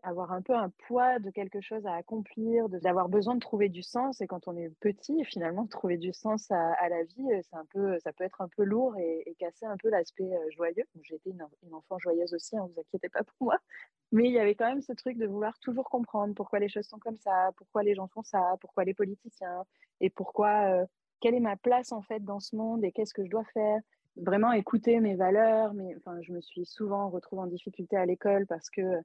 avoir un peu un poids de quelque chose à accomplir, d'avoir besoin de trouver du sens. Et quand on est petit, finalement, trouver du sens à, la vie, euh, c'est un peu, ça peut être un peu lourd et, casser un peu l'aspect euh, joyeux. J'ai été une, enfant joyeuse aussi, ne hein, vous inquiétez pas pour moi. Mais il y avait quand même ce truc de vouloir toujours comprendre pourquoi les choses sont comme ça, pourquoi les gens font ça, pourquoi les politiciens, et pourquoi, euh, quelle est ma place en fait dans ce monde et qu'est-ce que je dois faire vraiment écouter mes valeurs. Mais, enfin, je me suis souvent retrouvée en difficulté à l'école parce que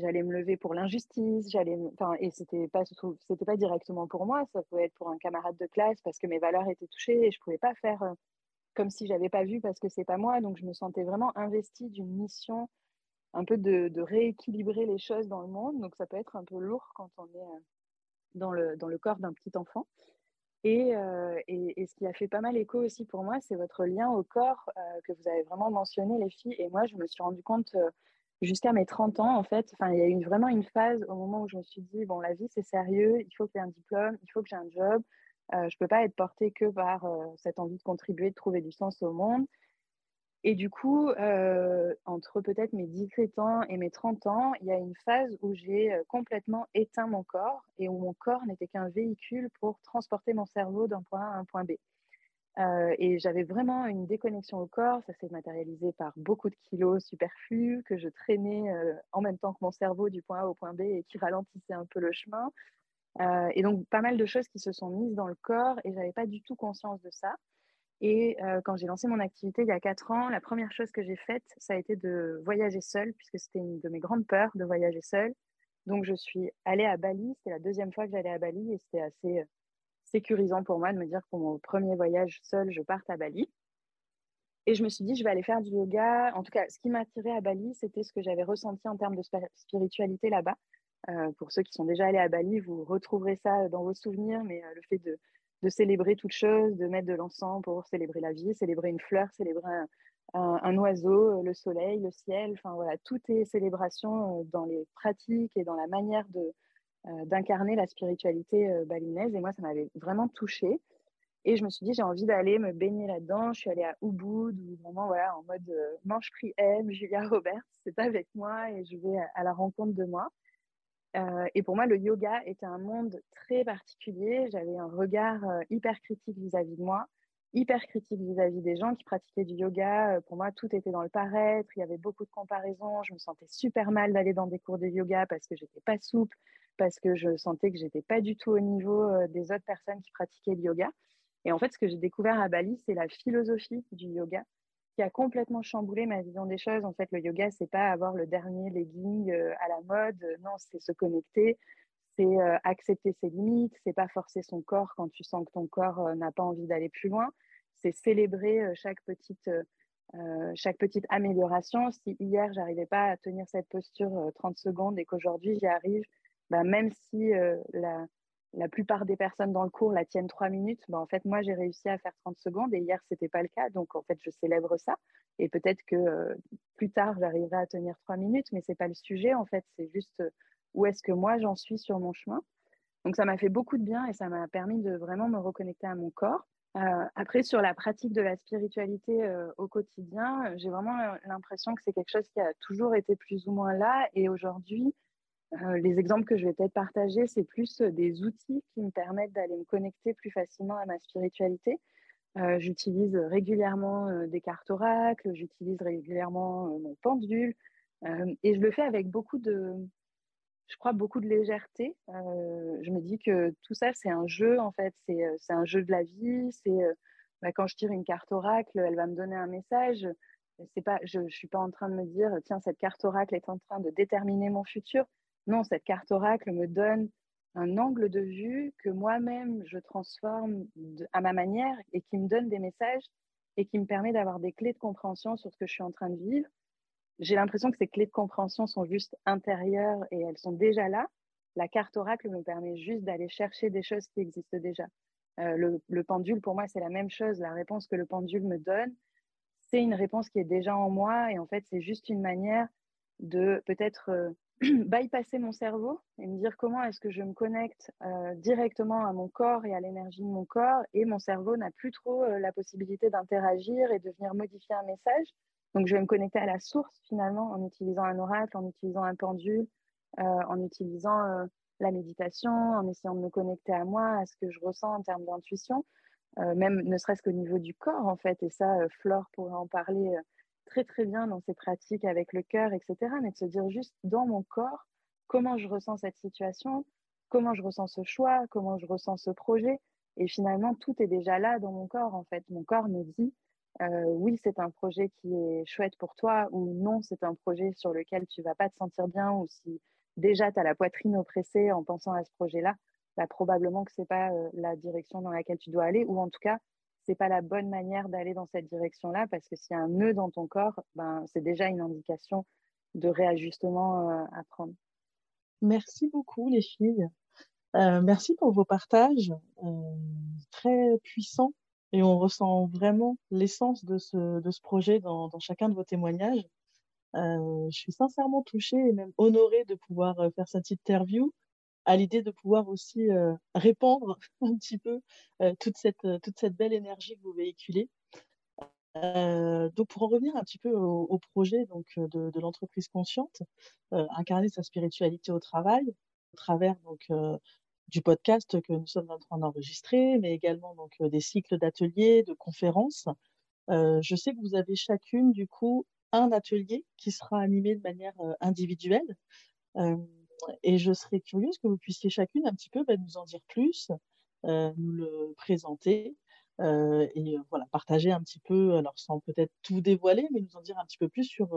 j'allais me lever pour l'injustice, j'allais, enfin, et c'était pas, c'était pas directement pour moi, ça pouvait être pour un camarade de classe parce que mes valeurs étaient touchées et je pouvais pas faire euh, comme si j'avais pas vu parce que c'est pas moi, donc je me sentais vraiment investie d'une mission un peu de, rééquilibrer les choses dans le monde, donc ça peut être un peu lourd quand on est euh, dans le, dans le corps d'un petit enfant. Euh, et, et, ce qui a fait pas mal écho aussi pour moi, c'est votre lien au corps que vous avez vraiment mentionné, les filles. Et moi, je me suis rendu compte jusqu'à mes 30 ans, en fait, il y a eu vraiment une phase au moment où je me suis dit, bon, la vie, c'est sérieux, il faut que j'ai un diplôme, il faut que j'ai un job, euh, je ne peux pas être portée que par euh, cette envie de contribuer, de trouver du sens au monde. Et du coup, euh, entre peut-être mes 17 ans et mes 30 ans, il y a une phase où j'ai complètement éteint mon corps et où mon corps n'était qu'un véhicule pour transporter mon cerveau d'un point A à un point B. Et j'avais vraiment une déconnexion au corps. Ça s'est matérialisé par beaucoup de kilos superflus que je traînais en même temps que mon cerveau du point A au point B et qui ralentissaient un peu le chemin. Et donc, pas mal de choses qui se sont mises dans le corps et j'avais pas du tout conscience de ça. Et quand j'ai lancé mon activité il y a quatre ans, la première chose que j'ai faite, ça a été de voyager seule, puisque c'était une de mes grandes peurs de voyager seule. Donc, je suis allée à Bali. C'était la deuxième fois que j'allais à Bali et c'était assez sécurisant pour moi de me dire pour mon premier voyage seul, je parte à Bali. Et je me suis dit, je vais aller faire du yoga. En tout cas, ce qui m'a attiré à Bali, c'était ce que j'avais ressenti en termes de spiritualité là-bas. Euh, pour ceux qui sont déjà allés à Bali, vous retrouverez ça dans vos souvenirs, mais euh, le fait de, de célébrer toute chose, de mettre de l'encens pour célébrer la vie, célébrer une fleur, célébrer un, oiseau, le soleil, le ciel. Enfin voilà, tout est célébration dans les pratiques et dans la manière de, d'incarner la spiritualité balinaise. Et moi, ça m'avait vraiment touchée. Et je me suis dit, j'ai envie d'aller me baigner là-dedans. Je suis allée à Ubud, où vraiment, voilà, en mode euh, manche prix M, Julia Roberts, c'est avec moi et je vais à, la rencontre de moi. Euh, et pour moi, le yoga était un monde très particulier. J'avais un regard euh, hyper critique vis-à-vis de moi, hyper critique vis-à-vis des gens qui pratiquaient du yoga. pour moi, tout était dans le paraître. Il y avait beaucoup de comparaisons. Je me sentais super mal d'aller dans des cours de yoga parce que j'étais pas souple, parce que je sentais que j'étais pas du tout au niveau des autres personnes qui pratiquaient le yoga. Et en fait, ce que j'ai découvert à Bali, c'est la philosophie du yoga qui a complètement chamboulé ma vision des choses. En fait, le yoga, c'est pas avoir le dernier legging à la mode. Non, c'est se connecter, c'est accepter ses limites, c'est pas forcer son corps quand tu sens que ton corps n'a pas envie d'aller plus loin. C'est célébrer chaque petite chaque petite amélioration. Si hier, j'arrivais pas à tenir cette posture 30 secondes et qu'aujourd'hui, j'y arrive, bah, même si la, la plupart des personnes dans le cours la tiennent trois minutes. Ben, en fait, moi, j'ai réussi à faire 30 secondes et hier, ce n'était pas le cas. Donc, en fait, je célèbre ça. Et peut-être que euh, plus tard, j'arriverai à tenir trois minutes, mais ce n'est pas le sujet. En fait, c'est juste euh, où est-ce que moi, j'en suis sur mon chemin. Donc, ça m'a fait beaucoup de bien et ça m'a permis de vraiment me reconnecter à mon corps. Euh, après, sur la pratique de la spiritualité au quotidien, j'ai vraiment l'impression que c'est quelque chose qui a toujours été plus ou moins là. Et aujourd'hui, euh, les exemples que je vais peut-être partager, c'est plus euh, des outils qui me permettent d'aller me connecter plus facilement à ma spiritualité. Euh, j'utilise régulièrement des cartes oracles, j'utilise régulièrement mon pendule et je le fais avec beaucoup de, je crois, beaucoup de légèreté. je me dis que tout ça, c'est un jeu en fait, c'est un jeu de la vie. C'est bah, quand je tire une carte oracle, elle va me donner un message. Pas, je ne suis pas en train de me dire, tiens, cette carte oracle est en train de déterminer mon futur. Non, cette carte oracle me donne un angle de vue que moi-même je transforme à ma manière et qui me donne des messages et qui me permet d'avoir des clés de compréhension sur ce que je suis en train de vivre. J'ai l'impression que ces clés de compréhension sont juste intérieures et elles sont déjà là. La carte oracle me permet juste d'aller chercher des choses qui existent déjà. Euh, le, le, pendule, pour moi, c'est la même chose. La réponse que le pendule me donne, c'est une réponse qui est déjà en moi et en fait, c'est juste une manière de peut-être euh, bypasser mon cerveau et me dire comment est-ce que je me connecte euh, directement à mon corps et à l'énergie de mon corps et mon cerveau n'a plus trop euh, la possibilité d'interagir et de venir modifier un message. Donc je vais me connecter à la source finalement en utilisant un oracle, en utilisant un pendule, euh, en utilisant la méditation, en essayant de me connecter à moi, à ce que je ressens en termes d'intuition, même ne serait-ce qu'au niveau du corps en fait. Et ça, Flore pourrait en parler très très bien dans ses pratiques avec le cœur, etc. Mais de se dire juste dans mon corps, comment je ressens cette situation, comment je ressens ce choix, comment je ressens ce projet. Et finalement, tout est déjà là dans mon corps, en fait. Mon corps me dit, euh, oui, c'est un projet qui est chouette pour toi, ou non, c'est un projet sur lequel tu vas pas te sentir bien, ou si déjà tu as la poitrine oppressée en pensant à ce projet-là, bah, probablement que c'est pas euh, la direction dans laquelle tu dois aller, ou en tout cas, c'est pas la bonne manière d'aller dans cette direction-là parce que s'il y a un nœud dans ton corps, ben, c'est déjà une indication de réajustement euh, à prendre. Merci beaucoup les filles. Euh, merci pour vos partages euh, très puissants et on ressent vraiment l'essence de ce, de ce projet dans, dans, chacun de vos témoignages. je suis sincèrement touchée et même honorée de pouvoir faire cette interview à l'idée de pouvoir aussi euh, répandre un petit peu euh, toute, cette, euh, toute cette belle énergie que vous véhiculez. donc pour en revenir un petit peu au, projet donc, de, l'entreprise consciente, incarner sa spiritualité au travail, au travers donc, du podcast que nous sommes en train d'enregistrer, mais également donc, des cycles d'ateliers, de conférences. je sais que vous avez chacune du coup un atelier qui sera animé de manière individuelle et je serais curieuse que vous puissiez chacune un petit peu bah, nous en dire plus, euh, nous le présenter euh, et euh, voilà, partager un petit peu, alors sans peut-être tout dévoiler, mais nous en dire un petit peu plus sur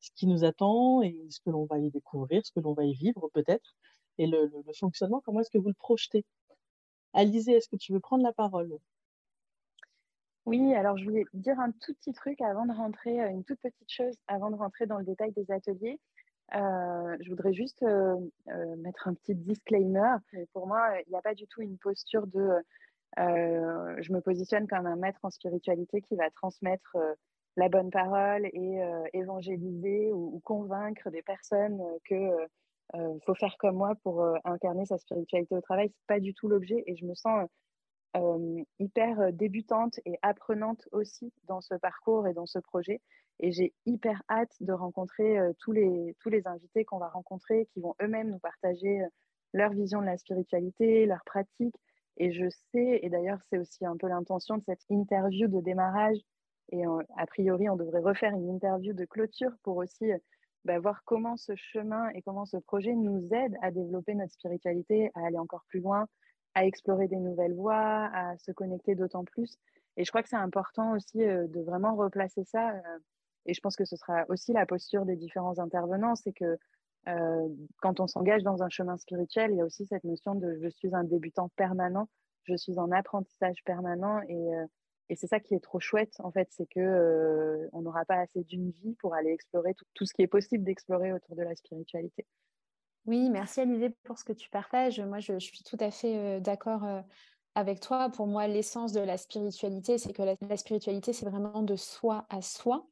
ce qui nous attend et ce que l'on va y découvrir, ce que l'on va y vivre peut-être, et le, le, fonctionnement, comment est-ce que vous le projetez? Alizé, est-ce que tu veux prendre la parole? Oui, alors je voulais dire un tout petit truc avant de rentrer, une toute petite chose avant de rentrer dans le détail des ateliers. Euh, je voudrais juste euh, euh, mettre un petit disclaimer. Pour moi, il n'y a pas du tout une posture de je me positionne comme un maître en spiritualité qui va transmettre la bonne parole et évangéliser ou, convaincre des personnes que faut faire comme moi pour incarner sa spiritualité au travail. C'est pas du tout l'objet et je me sens hyper débutante et apprenante aussi dans ce parcours et dans ce projet. Et j'ai hyper hâte de rencontrer tous, les, tous les invités qu'on va rencontrer, qui vont eux-mêmes nous partager leur vision de la spiritualité, leurs pratiques. Et je sais, et d'ailleurs c'est aussi un peu l'intention de cette interview de démarrage, et a priori on devrait refaire une interview de clôture pour aussi bah, voir comment ce chemin et comment ce projet nous aide à développer notre spiritualité, à aller encore plus loin, à explorer des nouvelles voies, à se connecter d'autant plus. Et je crois que c'est important aussi de vraiment replacer ça. Et je pense que ce sera aussi la posture des différents intervenants, c'est que quand on s'engage dans un chemin spirituel, il y a aussi cette notion de je suis un débutant permanent, je suis en apprentissage permanent et, et c'est ça qui est trop chouette en fait, c'est que on n'aura pas assez d'une vie pour aller explorer tout, ce qui est possible d'explorer autour de la spiritualité. Oui, merci Alizé pour ce que tu partages. Moi, je, suis tout à fait d'accord avec toi. Pour moi, l'essence de la spiritualité, c'est que la, spiritualité, c'est vraiment de soi à soi.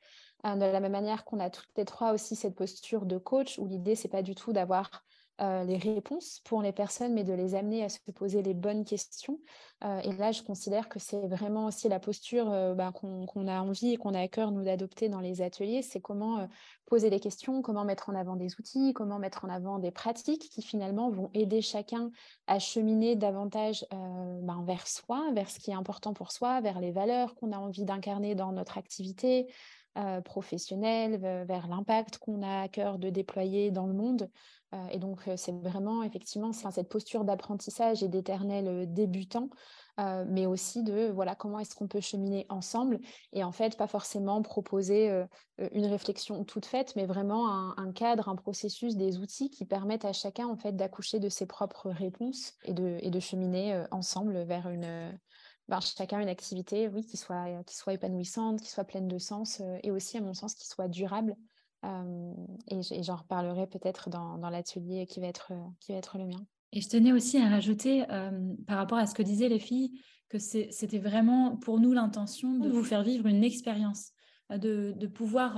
De la même manière qu'on a toutes les trois aussi cette posture de coach, où l'idée, c'est pas du tout d'avoir euh, les réponses pour les personnes, mais de les amener à se poser les bonnes questions. Euh, et là, je considère que c'est vraiment aussi la posture euh, ben, qu'on a envie et qu'on a à cœur, nous, d'adopter dans les ateliers. C'est comment poser les questions, comment mettre en avant des outils, comment mettre en avant des pratiques qui finalement vont aider chacun à cheminer davantage ben, vers soi, vers ce qui est important pour soi, vers les valeurs qu'on a envie d'incarner dans notre activité, professionnelle, vers l'impact qu'on a à cœur de déployer dans le monde. et donc, c'est vraiment effectivement cette posture d'apprentissage et d'éternel débutant, mais aussi de voilà comment est-ce qu'on peut cheminer ensemble et en fait pas forcément proposer une réflexion toute faite, mais vraiment un, cadre, un processus, des outils qui permettent à chacun en fait d'accoucher de ses propres réponses et de, et de cheminer ensemble vers une ben, chacun une activité, oui, qui soit, qui soit épanouissante, qui soit pleine de sens et aussi, à mon sens, qui soit durable. et j'en reparlerai peut-être dans, dans l'atelier qui, va être, qui va être le mien. Et je tenais aussi à rajouter, par rapport à ce que disaient les filles, que c'était vraiment pour nous l'intention de vous faire vivre une expérience, de, de pouvoir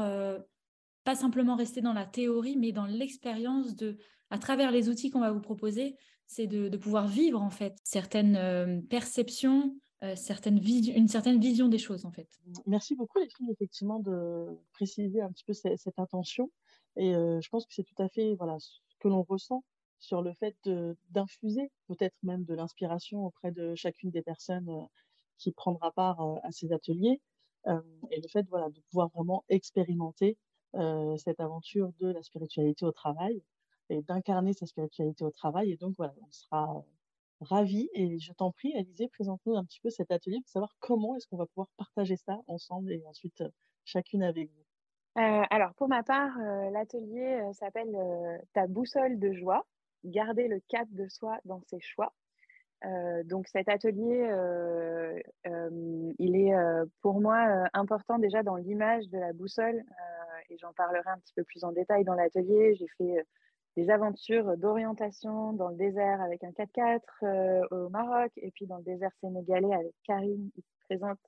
pas simplement rester dans la théorie, mais dans l'expérience de, à travers les outils qu'on va vous proposer, c'est de, de, pouvoir vivre en fait certaines perceptions, euh, une certaine vision des choses en fait. Merci beaucoup les effectivement de préciser un petit peu cette, intention. Et euh, je pense que c'est tout à fait voilà ce que l'on ressent sur le fait d'infuser peut-être même de l'inspiration auprès de chacune des personnes euh, qui prendra part à ces ateliers. Et le fait voilà de pouvoir vraiment expérimenter cette aventure de la spiritualité au travail et d'incarner sa spiritualité au travail. Et donc voilà on sera ravie et je t'en prie, Alizé, présente-nous un petit peu cet atelier pour savoir comment est-ce qu'on va pouvoir partager ça ensemble et ensuite chacune avec vous. Alors pour ma part, l'atelier s'appelle Ta boussole de joie, garder le cap de soi dans ses choix. donc cet atelier, il est pour moi important déjà dans l'image de la boussole et j'en parlerai un petit peu plus en détail dans l'atelier. J'ai fait des aventures d'orientation dans le désert avec un 4x4 euh, au Maroc et puis dans le désert sénégalais avec Karine qui se présente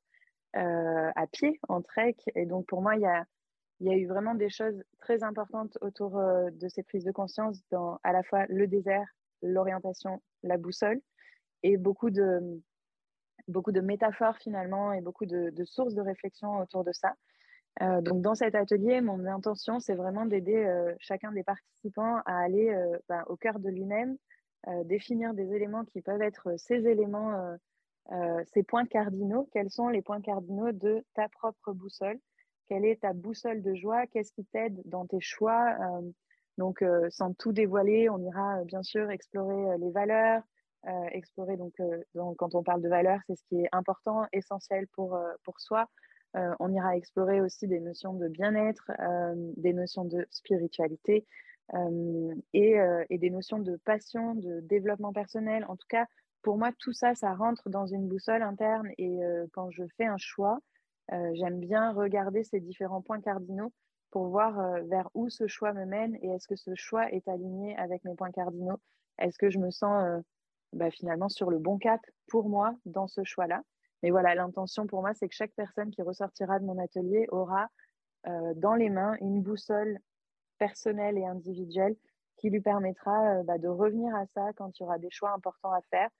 euh, à pied en trek. Et donc pour moi, il y a, y a eu vraiment des choses très importantes autour euh, de ces prises de conscience dans à la fois le désert, l'orientation, la boussole et beaucoup de, beaucoup de métaphores finalement et beaucoup de, de sources de réflexion autour de ça. Euh, donc dans cet atelier, mon intention, c'est vraiment d'aider euh, chacun des participants à aller euh, ben, au cœur de lui-même, définir des éléments qui peuvent être ces éléments, ces points cardinaux. Quels sont les points cardinaux de ta propre boussole? Quelle est ta boussole de joie? Qu'est-ce qui t'aide dans tes choix? Donc sans tout dévoiler, on ira bien sûr explorer les valeurs, explorer donc, quand on parle de valeurs, c'est ce qui est important, essentiel pour, pour soi. Euh, on ira explorer aussi des notions de bien-être, euh, des notions de spiritualité euh, et, des notions de passion, de développement personnel. En tout cas, pour moi, tout ça, ça rentre dans une boussole interne. Et quand je fais un choix, j'aime bien regarder ces différents points cardinaux pour voir vers où ce choix me mène et est-ce que ce choix est aligné avec mes points cardinaux Est-ce que je me sens bah, finalement sur le bon cap pour moi dans ce choix-là? Mais voilà, l'intention pour moi, c'est que chaque personne qui ressortira de mon atelier aura euh, dans les mains une boussole personnelle et individuelle qui lui permettra euh, bah, de revenir à ça quand il y aura des choix importants à faire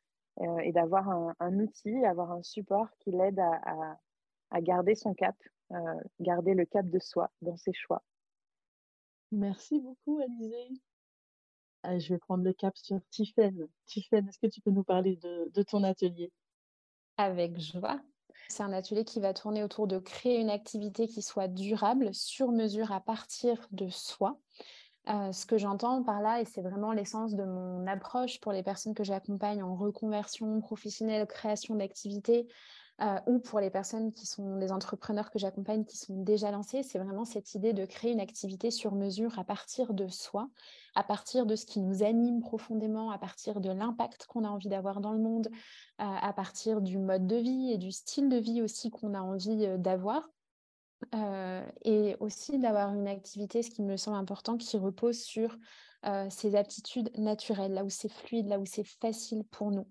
euh, et d'avoir un, outil, avoir un support qui l'aide à, garder son cap, garder le cap de soi dans ses choix. Merci beaucoup, Alizé. Ah, je vais prendre le cap sur Tiffaine. Tiffaine, est-ce que tu peux nous parler de ton atelier? Avec joie. C'est un atelier qui va tourner autour de créer une activité qui soit durable, sur mesure à partir de soi. Euh, ce que j'entends par là, et c'est vraiment l'essence de mon approche pour les personnes que j'accompagne en reconversion professionnelle, création d'activités, euh, ou pour les personnes qui sont des entrepreneurs que j'accompagne qui sont déjà lancés, c'est vraiment cette idée de créer une activité sur mesure à partir de soi, à partir de ce qui nous anime profondément, à partir de l'impact qu'on a envie d'avoir dans le monde, euh, à partir du mode de vie et du style de vie aussi qu'on a envie euh, d'avoir. et aussi d'avoir une activité, ce qui me semble important, qui repose sur ses aptitudes naturelles, là où c'est fluide, là où c'est facile pour nous.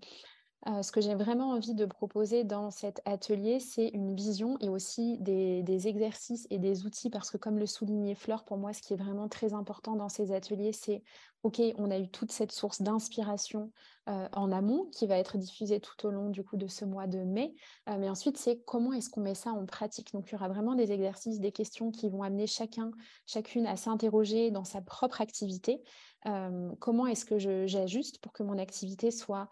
Euh, ce que j'ai vraiment envie de proposer dans cet atelier, c'est une vision et aussi des, exercices et des outils, parce que comme le soulignait Fleur, pour moi, ce qui est vraiment très important dans ces ateliers, c'est, OK, on a eu toute cette source d'inspiration en amont qui va être diffusée tout au long du coup de ce mois de mai, mais ensuite, c'est comment est-ce qu'on met ça en pratique? Donc, il y aura vraiment des exercices, des questions qui vont amener chacun, chacune à s'interroger dans sa propre activité. comment est-ce que j'ajuste pour que mon activité soit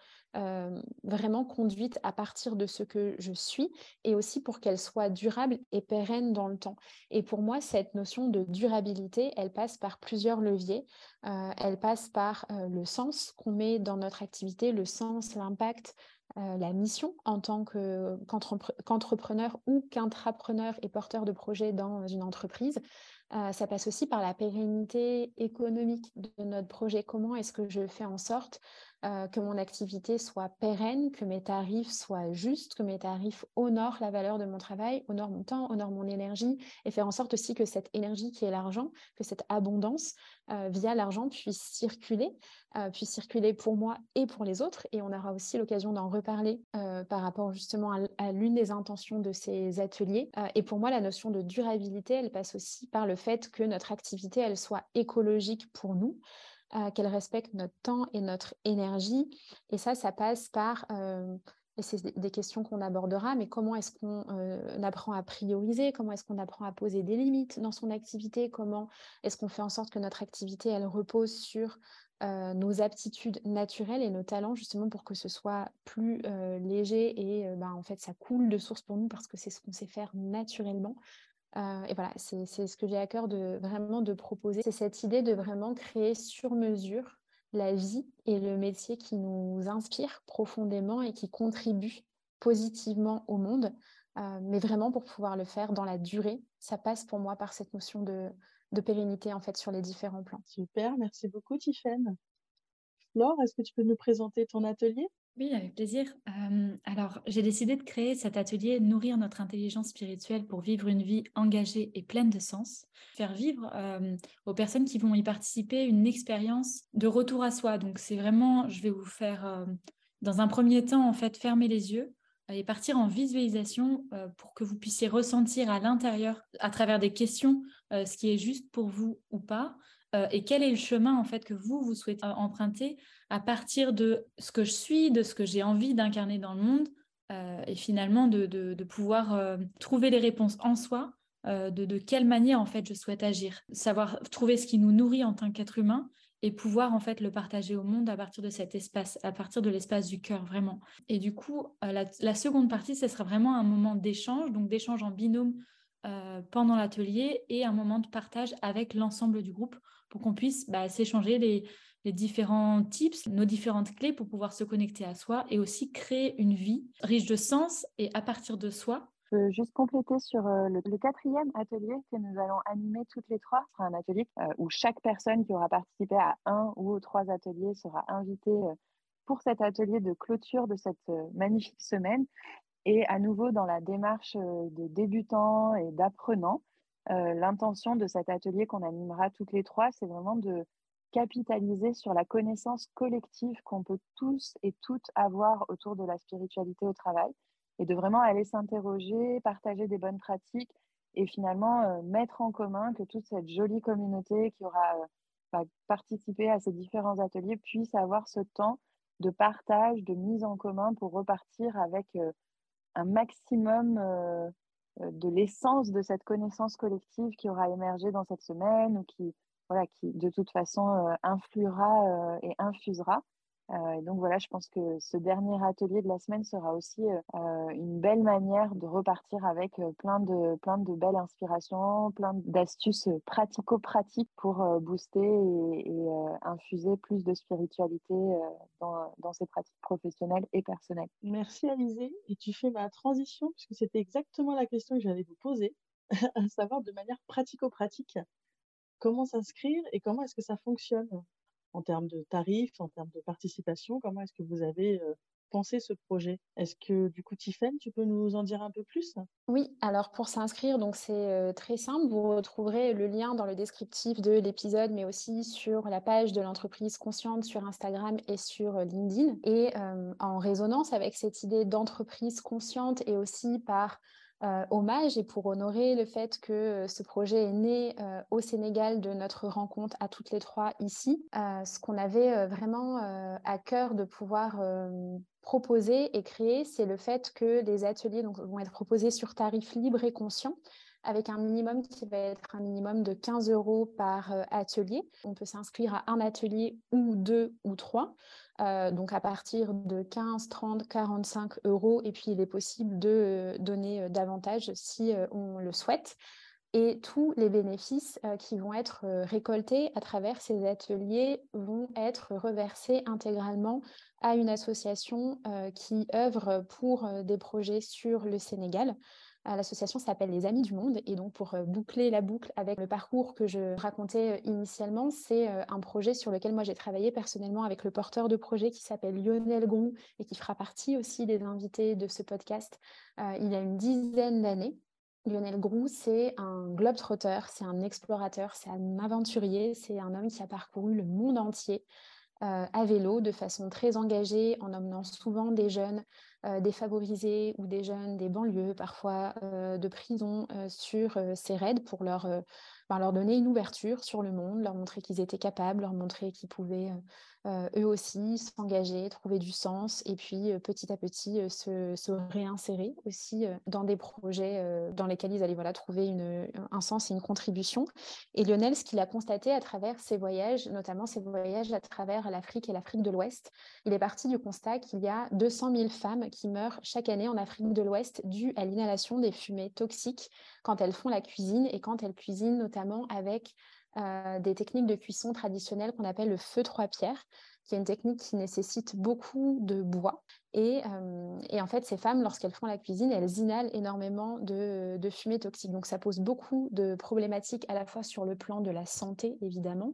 vraiment conduite à partir de ce que je suis et aussi pour qu'elle soit durable et pérenne dans le temps? Et pour moi, cette notion de durabilité, elle passe par plusieurs leviers. elle passe par le sens qu'on met dans notre activité, le sens, l'impact, la mission en tant qu'entrepreneur ou qu'intrapreneur et porteur de projet dans une entreprise. ça passe aussi par la pérennité économique de notre projet. Comment est-ce que je fais en sorte euh, que mon activité soit pérenne, que mes tarifs soient justes, que mes tarifs honorent la valeur de mon travail, honorent mon temps, honorent mon énergie, et faire en sorte aussi que cette énergie qui est l'argent, que cette abondance euh, via l'argent puisse circuler, euh, puisse circuler pour moi et pour les autres. Et on aura aussi l'occasion d'en reparler par rapport justement à, à l'une des intentions de ces ateliers. et pour moi, la notion de durabilité, elle passe aussi par le fait que notre activité, elle soit écologique pour nous qu'elle respecte notre temps et notre énergie. Et ça, ça passe par, et c'est des questions qu'on abordera, mais comment est-ce qu'on apprend à prioriser, comment est-ce qu'on apprend à poser des limites dans son activité, comment est-ce qu'on fait en sorte que notre activité, elle repose sur nos aptitudes naturelles et nos talents justement pour que ce soit plus léger et ben, en fait ça coule de source pour nous parce que c'est ce qu'on sait faire naturellement? Euh, et voilà, c'est ce que j'ai à cœur de vraiment de proposer. C'est cette idée de vraiment créer sur mesure la vie et le métier qui nous inspire profondément et qui contribue positivement au monde. Euh, mais vraiment pour pouvoir le faire dans la durée, ça passe pour moi par cette notion de, de pérennité en fait sur les différents plans. Super, merci beaucoup Tiffaine. Laure, est-ce que tu peux nous présenter ton atelier? Oui, avec plaisir. alors, j'ai décidé de créer cet atelier Nourrir notre intelligence spirituelle pour vivre une vie engagée et pleine de sens. Faire vivre aux personnes qui vont y participer une expérience de retour à soi. Donc, c'est vraiment, je vais vous faire, dans un premier temps, en fait, fermer les yeux et partir en visualisation pour que vous puissiez ressentir à l'intérieur, à travers des questions, ce qui est juste pour vous ou pas, euh, et quel est le chemin en fait que vous vous souhaitez emprunter à partir de ce que je suis, de ce que j'ai envie d'incarner dans le monde euh, et finalement de, pouvoir euh, trouver les réponses en soi de, de, quelle manière en fait je souhaite agir, savoir trouver ce qui nous nourrit en tant qu'être humain et pouvoir en fait le partager au monde à partir de cet espace, à partir de l'espace du cœur vraiment. Et du coup, la, la, seconde partie, ce sera vraiment un moment d'échange, donc d'échange en binôme pendant l'atelier et un moment de partage avec l'ensemble du groupe pour qu'on puisse bah, s'échanger les, différents tips, nos différentes clés pour pouvoir se connecter à soi et aussi créer une vie riche de sens et à partir de soi. Je peux juste compléter sur euh, le, quatrième atelier que nous allons animer toutes les trois. Ce sera un atelier euh, où chaque personne qui aura participé à un ou aux trois ateliers sera invitée euh, pour cet atelier de clôture de cette magnifique semaine. Et à nouveau, dans la démarche de débutants et d'apprenants, l'intention de cet atelier qu'on animera toutes les trois, c'est vraiment de, capitaliser sur la connaissance collective qu'on peut tous et toutes avoir autour de la spiritualité au travail et de vraiment aller s'interroger, partager des bonnes pratiques et finalement euh, mettre en commun que toute cette jolie communauté qui aura euh, participé à ces différents ateliers puisse avoir ce temps de partage, de mise en commun pour repartir avec euh, un maximum de l'essence de cette connaissance collective qui aura émergé dans cette semaine ou qui, qui de toute façon influera et infusera. Euh, et donc voilà, je pense que ce dernier atelier de la semaine sera aussi euh, euh, une belle manière de repartir avec plein de, plein de belles inspirations, plein d'astuces pratico-pratiques pour booster et, infuser plus de spiritualité dans, ses pratiques professionnelles et personnelles. Merci Alizé. Et tu fais ma transition puisque c'était exactement la question que j'allais vous poser, à savoir de manière pratico-pratique comment s'inscrire et comment est-ce que ça fonctionne? En termes de tarifs, en termes de participation Comment est-ce que vous avez pensé ce projet? Est-ce que du coup, Tiffaine, tu peux nous en dire un peu plus? Oui, alors pour s'inscrire, donc c'est très simple. Vous retrouverez le lien dans le descriptif de l'épisode, mais aussi sur la page de l'entreprise consciente sur Instagram et sur LinkedIn. Et en résonance avec cette idée d'entreprise consciente et aussi par euh, hommage et pour honorer le fait que euh, ce projet est né euh, au Sénégal de notre rencontre à toutes les trois ici. ce qu'on avait vraiment à cœur de pouvoir proposer et créer, c'est le fait que les ateliers vont être proposés sur tarif libre et conscient avec un minimum qui va être un minimum de 15 euros par atelier. On peut s'inscrire à un atelier ou deux ou trois. Euh, donc à partir de 15, 30, 45 euros. Et puis il est possible de euh, donner euh, davantage si on le souhaite. Et tous les bénéfices qui vont être récoltés à travers ces ateliers vont être reversés intégralement à une association qui œuvre pour des projets sur le Sénégal. L'association s'appelle Les Amis du Monde et donc pour boucler la boucle avec le parcours que je racontais initialement, c'est un projet sur lequel moi j'ai travaillé personnellement avec le porteur de projet qui s'appelle Lionel Grou et qui fera partie aussi des invités de ce podcast il y a une dizaine d'années. Lionel Grou, c'est un globe-trotter, c'est un explorateur, c'est un aventurier, c'est un homme qui a parcouru le monde entier à vélo de façon très engagée en emmenant souvent des jeunes euh, défavorisés ou des jeunes des banlieues, parfois euh, de prison, euh, sur ces raids pour leur, ben, leur donner une ouverture sur le monde, leur montrer qu'ils étaient capables, leur montrer qu'ils pouvaient euh, eux aussi s'engager, trouver du sens et puis euh, petit à petit euh, se, réinsérer aussi dans des projets dans lesquels ils allaient voilà, trouver une, un sens et une contribution. Et Lionel, ce qu'il a constaté à travers ses voyages, notamment ses voyages à travers l'Afrique et l'Afrique de l'Ouest, il est parti du constat qu'il y a 200 000 femmes qui meurent chaque année en Afrique de l'Ouest dues à l'inhalation des fumées toxiques quand elles font la cuisine et quand elles cuisinent notamment avec euh, des techniques de cuisson traditionnelles qu'on appelle le feu trois pierres, qui est une technique qui nécessite beaucoup de bois. Et, euh, en fait, ces femmes, lorsqu'elles font la cuisine, elles inhalent énormément de, fumée toxique. Donc ça pose beaucoup de problématiques à la fois sur le plan de la santé, évidemment,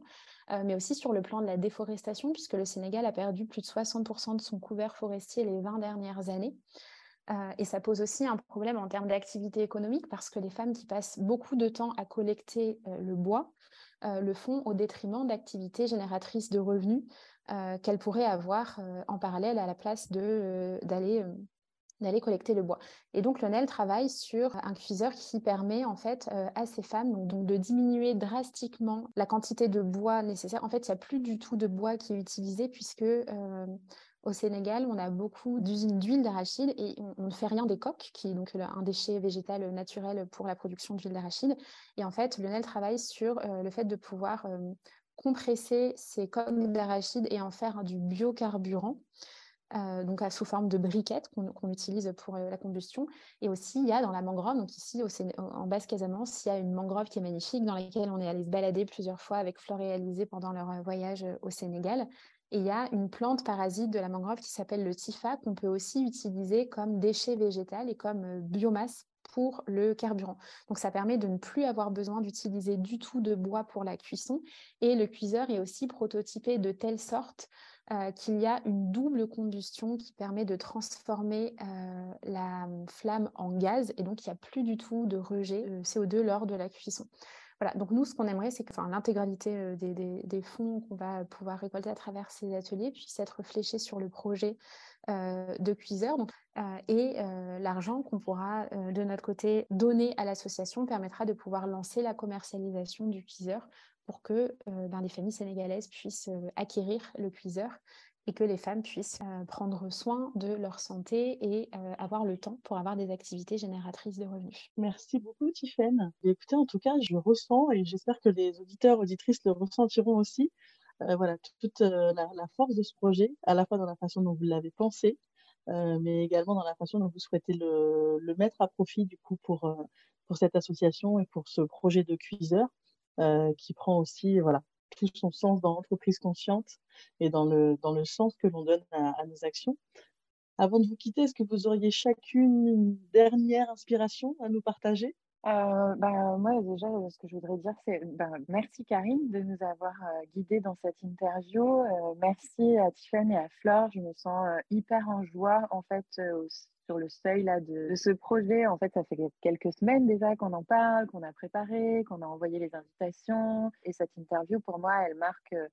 euh, mais aussi sur le plan de la déforestation, puisque le Sénégal a perdu plus de 60% de son couvert forestier les 20 dernières années. et ça pose aussi un problème en termes d'activité économique parce que les femmes qui passent beaucoup de temps à collecter le bois le font au détriment d'activités génératrices de revenus euh, qu'elles pourraient avoir euh, en parallèle à la place d'aller d'aller collecter le bois. Et donc, Lionel travaille sur un cuiseur qui permet en fait à ces femmes donc, de diminuer drastiquement la quantité de bois nécessaire. En fait, il n'y a plus du tout de bois qui est utilisé puisque au Sénégal, on a beaucoup d'usines d'huile d'arachide et on, ne fait rien des coques, qui est donc un déchet végétal naturel pour la production d'huile d'arachide. Et en fait, Lionel travaille sur euh, le fait de pouvoir euh, compresser ces coques d'arachide et en faire du biocarburant. Euh, donc sous forme de briquettes qu'on utilise pour la combustion. Et aussi, il y a dans la mangrove, donc ici en Basse-Casamance, il y a une mangrove qui est magnifique dans laquelle on est allé se balader plusieurs fois avec Flore pendant leur voyage au Sénégal. Et il y a une plante parasite de la mangrove qui s'appelle le tifa qu'on peut aussi utiliser comme déchet végétal et comme euh, biomasse pour le carburant. Donc ça permet de ne plus avoir besoin d'utiliser du tout de bois pour la cuisson. Et le cuiseur est aussi prototypé de telle sorte euh, qu'il y a une double combustion qui permet de transformer euh, la flamme en gaz. Et donc il n'y a plus du tout de rejet de CO2 lors de la cuisson. Donc nous, ce qu'on aimerait, c'est que l'intégralité des, fonds qu'on va pouvoir récolter à travers ces ateliers puisse être fléchés sur le projet de cuiseur. et l'argent qu'on pourra de notre côté donner à l'association permettra de pouvoir lancer la commercialisation du cuiseur pour que ben, les familles sénégalaises puissent acquérir le cuiseur et que les femmes puissent prendre soin de leur santé et avoir le temps pour avoir des activités génératrices de revenus. Merci beaucoup, Tiffaine. Écoutez, en tout cas, je ressens et j'espère que les auditeurs, auditrices le ressentiront aussi. voilà, toute la, force de ce projet, à la fois dans la façon dont vous l'avez pensé, mais également dans la façon dont vous souhaitez le, le mettre à profit du coup pour, pour cette association et pour ce projet de cuiseur qui prend aussi voilà, tout son sens dans l'entreprise consciente et dans le, dans le sens que l'on donne à, nos actions. Avant de vous quitter, est-ce que vous auriez chacune une dernière inspiration à nous partager? Euh, bah, moi, déjà, ce que je voudrais dire, c'est bah, merci Karine de nous avoir euh, guidés dans cette interview. Euh, merci à Tiffany et à Flore. Je me sens hyper en joie, en fait, sur le seuil là, de, ce projet. En fait, ça fait quelques semaines déjà qu'on en parle, qu'on a préparé, qu'on a envoyé les invitations. Et cette interview, pour moi, elle marque euh,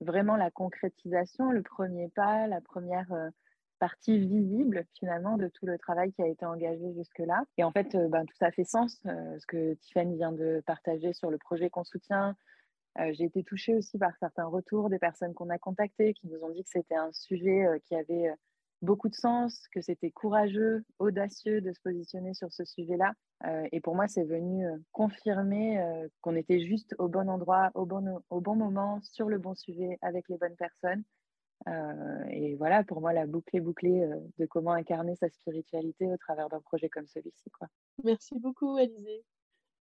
vraiment la concrétisation, le premier pas, la première euh, partie visible finalement de tout le travail qui a été engagé jusque-là. Et en fait, euh, ben, tout ça fait sens, ce que Tiffany vient de partager sur le projet qu'on soutient. J'ai été touchée aussi par certains retours des personnes qu'on a contactées qui nous ont dit que c'était un sujet qui avait beaucoup de sens, que c'était courageux, audacieux de se positionner sur ce sujet-là. Euh, et pour moi, c'est venu euh, confirmer euh, qu'on était juste au bon endroit, au bon, au bon moment, sur le bon sujet, avec les bonnes personnes. et voilà, pour moi, la boucle est bouclée de comment incarner sa spiritualité au travers d'un projet comme celui-ci. Merci beaucoup, Alizé.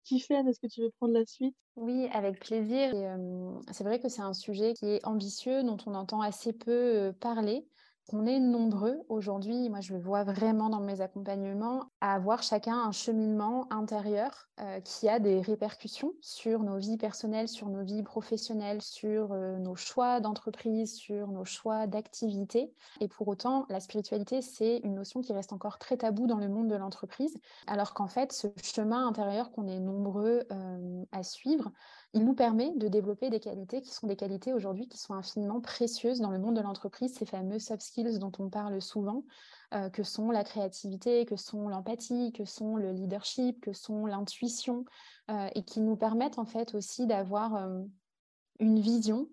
Tiffany, est-ce que tu veux prendre la suite? Oui, avec plaisir. c'est vrai que c'est un sujet qui est ambitieux, dont on entend assez peu parler. On est nombreux aujourd'hui, moi je le vois vraiment dans mes accompagnements, à avoir chacun un cheminement intérieur euh, qui a des répercussions sur nos vies personnelles, sur nos vies professionnelles, sur euh, nos choix d'entreprise, sur nos choix d'activité. Et pour autant, la spiritualité, c'est une notion qui reste encore très taboue dans le monde de l'entreprise, alors qu'en fait, ce chemin intérieur qu'on est nombreux euh, à suivre, il nous permet de développer des qualités qui sont des qualités aujourd'hui qui sont infiniment précieuses dans le monde de l'entreprise, ces fameux soft skills dont on parle souvent, euh, que sont la créativité, que sont l'empathie, que sont le leadership, que sont l'intuition, euh, et qui nous permettent en fait aussi d'avoir euh, une vision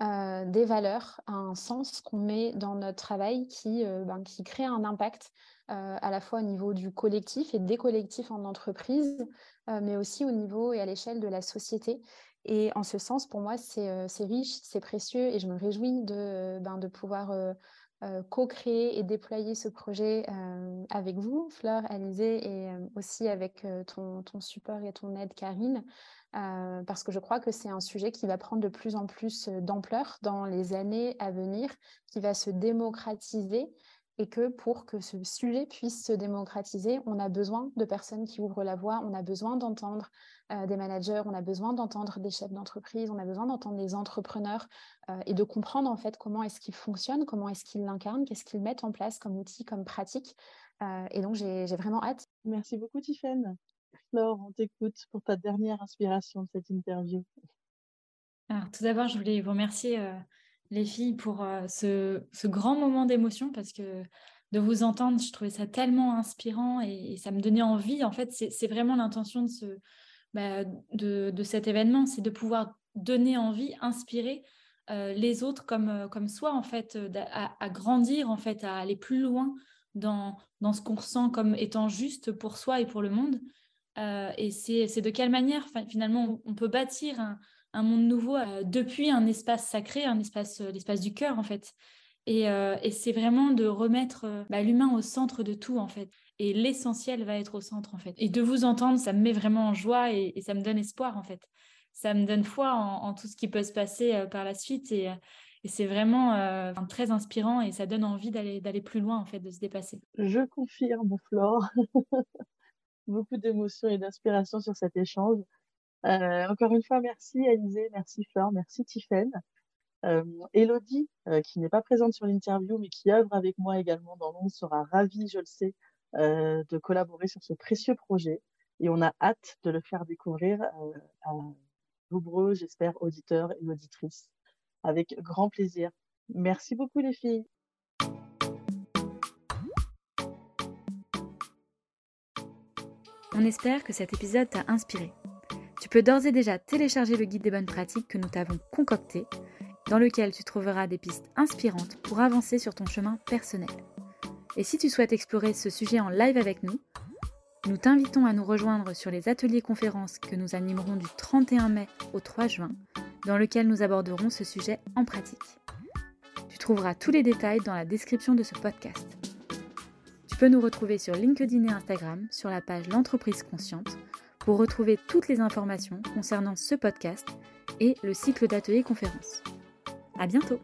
des valeurs, un sens qu'on met dans notre travail qui, ben, qui crée un impact à la fois au niveau du collectif et des collectifs en entreprise, mais aussi au niveau et à l'échelle de la société. Et en ce sens, pour moi, c'est riche, c'est précieux et je me réjouis de, ben, pouvoir co-créer et déployer ce projet avec vous, Fleur, Alizé, et aussi avec ton, support et ton aide, Karine, parce que je crois que c'est un sujet qui va prendre de plus en plus d'ampleur dans les années à venir, qui va se démocratiser et que pour que ce sujet puisse se démocratiser, on a besoin de personnes qui ouvrent la voie, on a besoin d'entendre euh, des managers, on a besoin d'entendre des chefs d'entreprise, on a besoin d'entendre des entrepreneurs euh, et de comprendre en fait comment est-ce qu'ils fonctionnent, comment est-ce qu'ils l'incarnent, qu'est-ce qu'ils mettent en place comme outil, comme pratique. Euh, et donc j'ai vraiment hâte. Merci beaucoup Tiffaine. Flore, on t'écoute pour ta dernière inspiration de cette interview. Alors tout d'abord, je voulais vous remercier les filles, pour euh, ce, grand moment d'émotion parce que de vous entendre, je trouvais ça tellement inspirant et, ça me donnait envie. En fait, c'est vraiment l'intention de, ce, bah, de, cet événement, c'est de pouvoir donner envie, inspirer euh, les autres comme, euh, comme soi, en fait, à, grandir, en fait, à aller plus loin dans, dans ce qu'on ressent comme étant juste pour soi et pour le monde. et c'est de quelle manière, finalement, on peut bâtir un, un monde nouveau euh, depuis un espace sacré, un espace, euh, l'espace du cœur en fait. Et, euh, c'est vraiment de remettre bah, l'humain au centre de tout en fait. Et l'essentiel va être au centre en fait. Et de vous entendre, ça me met vraiment en joie et, ça me donne espoir en fait. Ça me donne foi en, tout ce qui peut se passer par la suite et, c'est vraiment très inspirant et ça donne envie d'aller plus loin en fait, de se dépasser. Je confirme, Flore. Beaucoup d'émotions et d'inspiration sur cet échange. Euh, encore une fois, merci Alizé, merci Flore, merci Tiffaine. Euh, Elodie, euh, qui n'est pas présente sur l'interview, mais qui œuvre avec moi également dans l'ombre, sera ravie, je le sais, de collaborer sur ce précieux projet. et on a hâte de le faire découvrir à nombreux, j'espère, auditeurs et auditrices. Avec grand plaisir. Merci beaucoup les filles. On espère que cet épisode t'a inspiré. Tu peux d'ores et déjà télécharger le guide des bonnes pratiques que nous t'avons concocté, dans lequel tu trouveras des pistes inspirantes pour avancer sur ton chemin personnel. Et si tu souhaites explorer ce sujet en live avec nous, nous t'invitons à nous rejoindre sur les ateliers conférences que nous animerons du 31 mai au 3 juin, dans lequel nous aborderons ce sujet en pratique. Tu trouveras tous les détails dans la description de ce podcast. Tu peux nous retrouver sur LinkedIn et Instagram sur la page L'entreprise consciente pour retrouver toutes les informations concernant ce podcast et le cycle d'ateliers conférences. À bientôt!